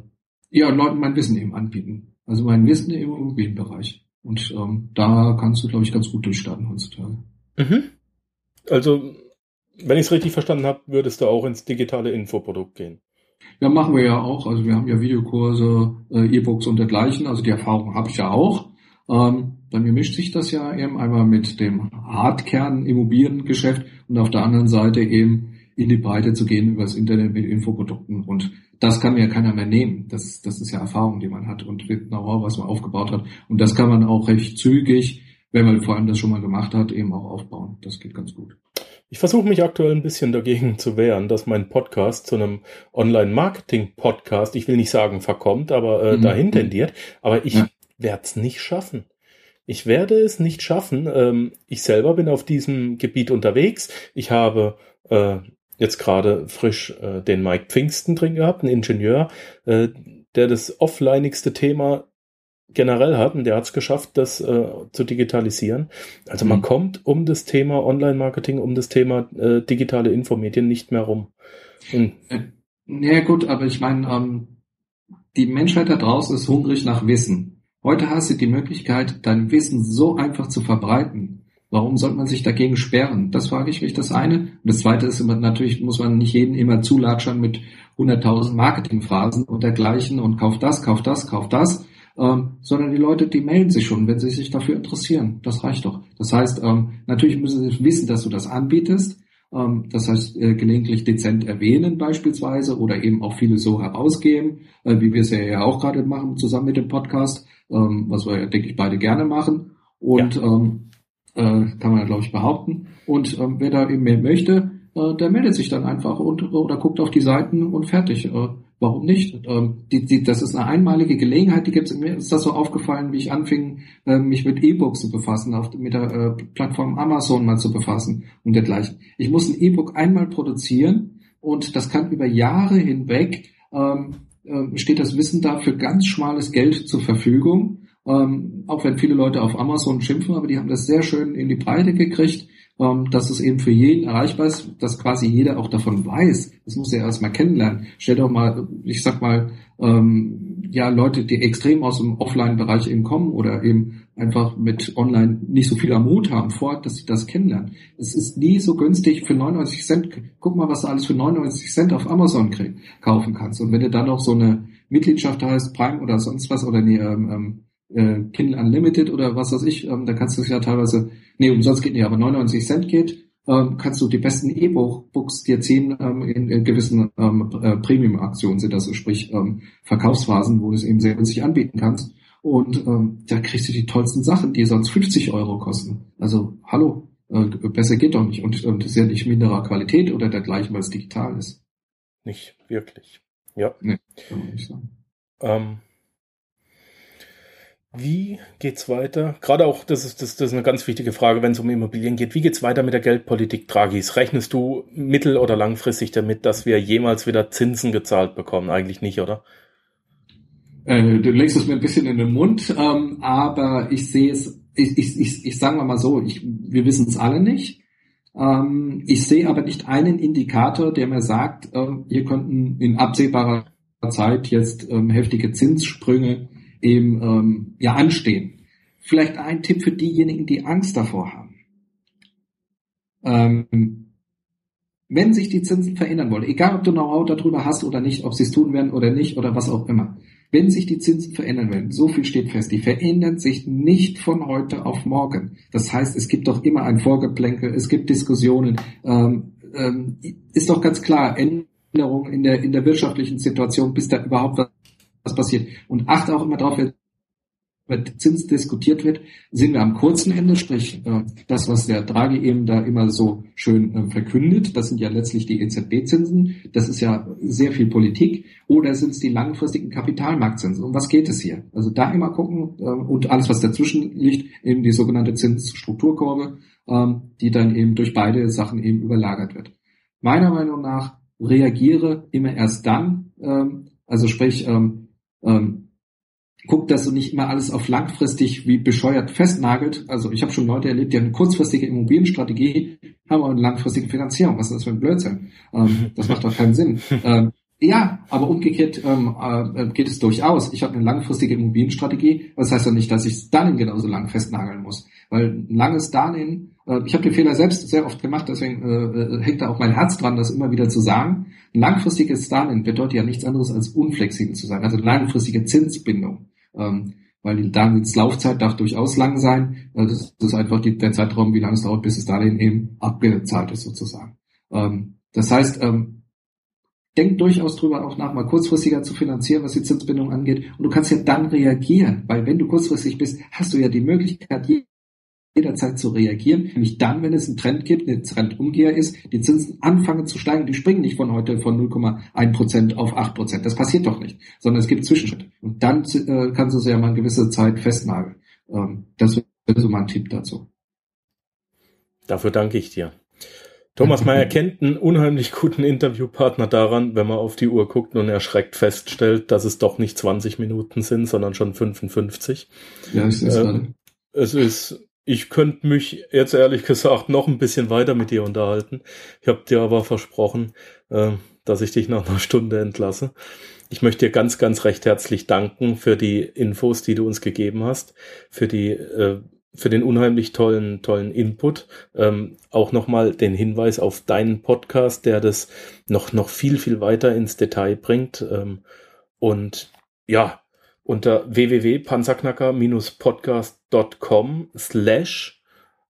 ja, Leuten mein Wissen eben anbieten. Also mein Wissen im Immobilienbereich. Und ähm, da kannst du, glaube ich, ganz gut durchstarten heutzutage. Mhm. Also wenn ich es richtig verstanden habe, würdest du auch ins digitale Infoprodukt gehen. Ja, machen wir ja auch. Also wir haben ja Videokurse, äh, E-Books und dergleichen. Also die Erfahrung habe ich ja auch. Ähm, bei mir mischt sich das ja eben einmal mit dem Hardkern Immobiliengeschäft und auf der anderen Seite eben in die Breite zu gehen über das Internet mit Infoprodukten. Und das kann ja keiner mehr nehmen. Das, das ist ja Erfahrung, die man hat und Know-how, was man aufgebaut hat. Und das kann man auch recht zügig, wenn man vor allem das schon mal gemacht hat, eben auch aufbauen. Das geht ganz gut. Ich versuche mich aktuell ein bisschen dagegen zu wehren, dass mein Podcast zu einem Online-Marketing-Podcast, ich will nicht sagen verkommt, aber äh, mhm. dahin tendiert. Aber ich ja. werde es nicht schaffen. Ich werde es nicht schaffen. Ähm, ich selber bin auf diesem Gebiet unterwegs. Ich habe äh, jetzt gerade frisch äh, den Mike Pfingsten drin gehabt, ein Ingenieur, äh, der das offlineigste Thema generell hat und der hat es geschafft, das äh, zu digitalisieren. Also mhm. man kommt um das Thema Online-Marketing, um das Thema äh, digitale Infomedien nicht mehr rum. Und äh, ja gut, aber ich meine, ähm, die Menschheit da draußen ist hungrig nach Wissen. Heute hast du die Möglichkeit, dein Wissen so einfach zu verbreiten. Warum sollte man sich dagegen sperren? Das frage ich mich das eine. Und das zweite ist immer, natürlich muss man nicht jeden immer zulatschern mit 100.000 Marketingphrasen und dergleichen und kauf das, kauf das, kauf das ähm, sondern die Leute, die melden sich schon, wenn sie sich dafür interessieren. Das reicht doch. Das heißt, ähm, natürlich müssen sie wissen, dass du das anbietest. Ähm, das heißt, äh, gelegentlich dezent erwähnen beispielsweise oder eben auch viele so herausgeben, äh, wie wir es ja auch gerade machen, zusammen mit dem Podcast, ähm, was wir, denke ich, beide gerne machen. Und ja. ähm, äh, kann man, glaube ich, behaupten. Und ähm, wer da eben mehr möchte, äh, der meldet sich dann einfach und oder guckt auf die Seiten und fertig. Warum nicht? Ähm, die, die, das ist eine einmalige Gelegenheit, die gibt's. Mir ist das so aufgefallen, wie ich anfing, äh, mich mit E-Books zu befassen, auf, mit der äh, Plattform Amazon mal zu befassen und dergleichen. Ich muss ein E-Book einmal produzieren und das kann über Jahre hinweg ähm, äh, steht das Wissen da für ganz schmales Geld zur Verfügung. Ähm, auch wenn viele Leute auf Amazon schimpfen, aber die haben das sehr schön in die Breite gekriegt ähm, dass es eben für jeden erreichbar ist, dass quasi jeder auch davon weiß. Das muss er erstmal kennenlernen. Stell doch mal, ich sag mal, ähm, ja, Leute, die extrem aus dem Offline-Bereich eben kommen oder eben einfach mit Online nicht so viel am Mut haben, vor, dass sie das kennenlernen. Es ist nie so günstig für 99 Cent. Guck mal, was du alles für 99 Cent auf Amazon krieg, kaufen kannst. Und wenn du dann noch so eine Mitgliedschaft heißt, Prime oder sonst was, oder nee, ähm, ähm äh, Kindle Unlimited oder was weiß ich, ähm, da kannst du es ja teilweise, nee, umsonst geht nicht, aber 99 Cent geht, ähm, kannst du die besten E-Books dir ziehen ähm, in, in gewissen ähm, äh, Premium-Aktionen sind das, so, sprich ähm, Verkaufsphasen, wo du es eben sehr günstig anbieten kannst. Und ähm, da kriegst du die tollsten Sachen, die sonst 50 Euro kosten. Also, hallo, äh, besser geht doch nicht. Und, und das ist ja nicht minderer Qualität oder dergleichen, weil es digital ist. Nicht wirklich. Ja. Nee, kann man nicht sagen. Ähm, wie geht's weiter? Gerade auch, das ist, das, das ist eine ganz wichtige Frage, wenn es um Immobilien geht. Wie geht's weiter mit der Geldpolitik Dragis? Rechnest du mittel- oder langfristig damit, dass wir jemals wieder Zinsen gezahlt bekommen? Eigentlich nicht, oder? Äh, du legst es mir ein bisschen in den Mund, ähm, aber ich sehe es, ich, ich, ich, ich sage mal so, ich, wir wissen es alle nicht. Ähm, ich sehe aber nicht einen Indikator, der mir sagt, äh, hier könnten in absehbarer Zeit jetzt ähm, heftige Zinssprünge eben ähm, ja anstehen. Vielleicht ein Tipp für diejenigen, die Angst davor haben. Ähm, wenn sich die Zinsen verändern wollen, egal ob du Know-how darüber hast oder nicht, ob sie es tun werden oder nicht oder was auch immer, wenn sich die Zinsen verändern werden, so viel steht fest, die verändern sich nicht von heute auf morgen. Das heißt, es gibt doch immer ein Vorgeplänkel, es gibt Diskussionen. Ähm, ähm, ist doch ganz klar, Änderungen in der, in der wirtschaftlichen Situation, bis da überhaupt was was passiert. Und achte auch immer darauf, wenn Zins diskutiert wird, sind wir am kurzen Ende, sprich äh, das, was der Draghi eben da immer so schön äh, verkündet, das sind ja letztlich die EZB-Zinsen, das ist ja sehr viel Politik, oder sind es die langfristigen Kapitalmarktzinsen? Um was geht es hier? Also da immer gucken äh, und alles, was dazwischen liegt, eben die sogenannte Zinsstrukturkurve, ähm, die dann eben durch beide Sachen eben überlagert wird. Meiner Meinung nach reagiere immer erst dann, ähm, also sprich, ähm, ähm, guckt, dass du nicht immer alles auf langfristig wie bescheuert festnagelt. Also ich habe schon Leute erlebt, die haben eine kurzfristige Immobilienstrategie, haben aber eine langfristige Finanzierung. Was ist das für ein Blödsinn? Ähm, das macht doch keinen Sinn. Ähm, ja, aber umgekehrt ähm, äh, geht es durchaus. Ich habe eine langfristige Immobilienstrategie. Das heißt ja nicht, dass ich das Darlehen genauso lang festnageln muss. Weil ein langes Darlehen, äh, ich habe den Fehler selbst sehr oft gemacht, deswegen äh, äh, hängt da auch mein Herz dran, das immer wieder zu sagen. Langfristiges Darlehen bedeutet ja nichts anderes als unflexibel zu sein, also langfristige Zinsbindung. Ähm, weil die Darlehenslaufzeit darf durchaus lang sein. Äh, das ist einfach die, der Zeitraum, wie lange es dauert, bis das Darlehen eben abgezahlt ist sozusagen. Ähm, das heißt, ähm, denk durchaus drüber auch nach, mal kurzfristiger zu finanzieren, was die Zinsbindung angeht. Und du kannst ja dann reagieren, weil wenn du kurzfristig bist, hast du ja die Möglichkeit, jederzeit zu reagieren, nämlich dann, wenn es einen Trend gibt, ein Trendumgeher ist, die Zinsen anfangen zu steigen, die springen nicht von heute von 0,1 Prozent auf 8 Prozent. Das passiert doch nicht, sondern es gibt Zwischenschritte. Und dann äh, kannst du es ja mal eine gewisse Zeit festnageln. Ähm, das wäre so mein Tipp dazu. Dafür danke ich dir. Thomas Mayer kennt einen unheimlich guten Interviewpartner daran, wenn man auf die Uhr guckt und erschreckt feststellt, dass es doch nicht 20 Minuten sind, sondern schon 55. Ja, ich sehe äh, es ist, ich könnte mich jetzt ehrlich gesagt noch ein bisschen weiter mit dir unterhalten. Ich habe dir aber versprochen, äh, dass ich dich nach einer Stunde entlasse. Ich möchte dir ganz, ganz recht herzlich danken für die Infos, die du uns gegeben hast, für die äh, für den unheimlich tollen, tollen Input. Ähm, auch nochmal den Hinweis auf deinen Podcast, der das noch, noch viel, viel weiter ins Detail bringt. Ähm, und ja, unter www.panzerknacker-podcast.com slash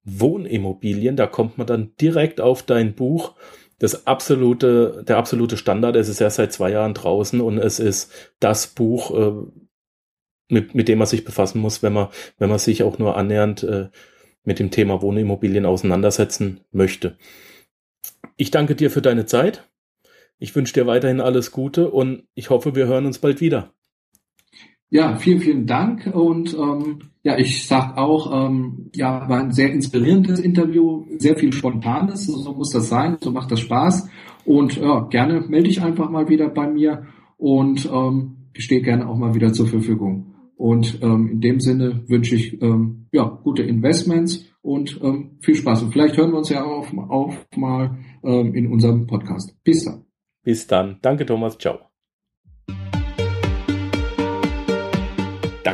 Wohnimmobilien, da kommt man dann direkt auf dein Buch. Das absolute, der absolute Standard, es ist ja seit zwei Jahren draußen und es ist das Buch, äh, mit, mit dem man sich befassen muss, wenn man, wenn man sich auch nur annähernd äh, mit dem Thema Wohnimmobilien auseinandersetzen möchte. ich danke dir für deine Zeit. Ich wünsche dir weiterhin alles Gute und ich hoffe, wir hören uns bald wieder. Ja, vielen, vielen Dank. Und ähm, ja, ich sag auch, ähm, ja, war ein sehr inspirierendes Interview, sehr viel Spontanes, so muss das sein, so macht das Spaß. Und ja, gerne melde dich einfach mal wieder bei mir und ähm, ich stehe gerne auch mal wieder zur Verfügung. Und ähm, in dem Sinne wünsche ich ähm, ja gute Investments und ähm, viel Spaß. Und vielleicht hören wir uns ja auch, auch mal ähm, in unserem Podcast. Bis dann. Bis dann. Danke, Thomas. Ciao.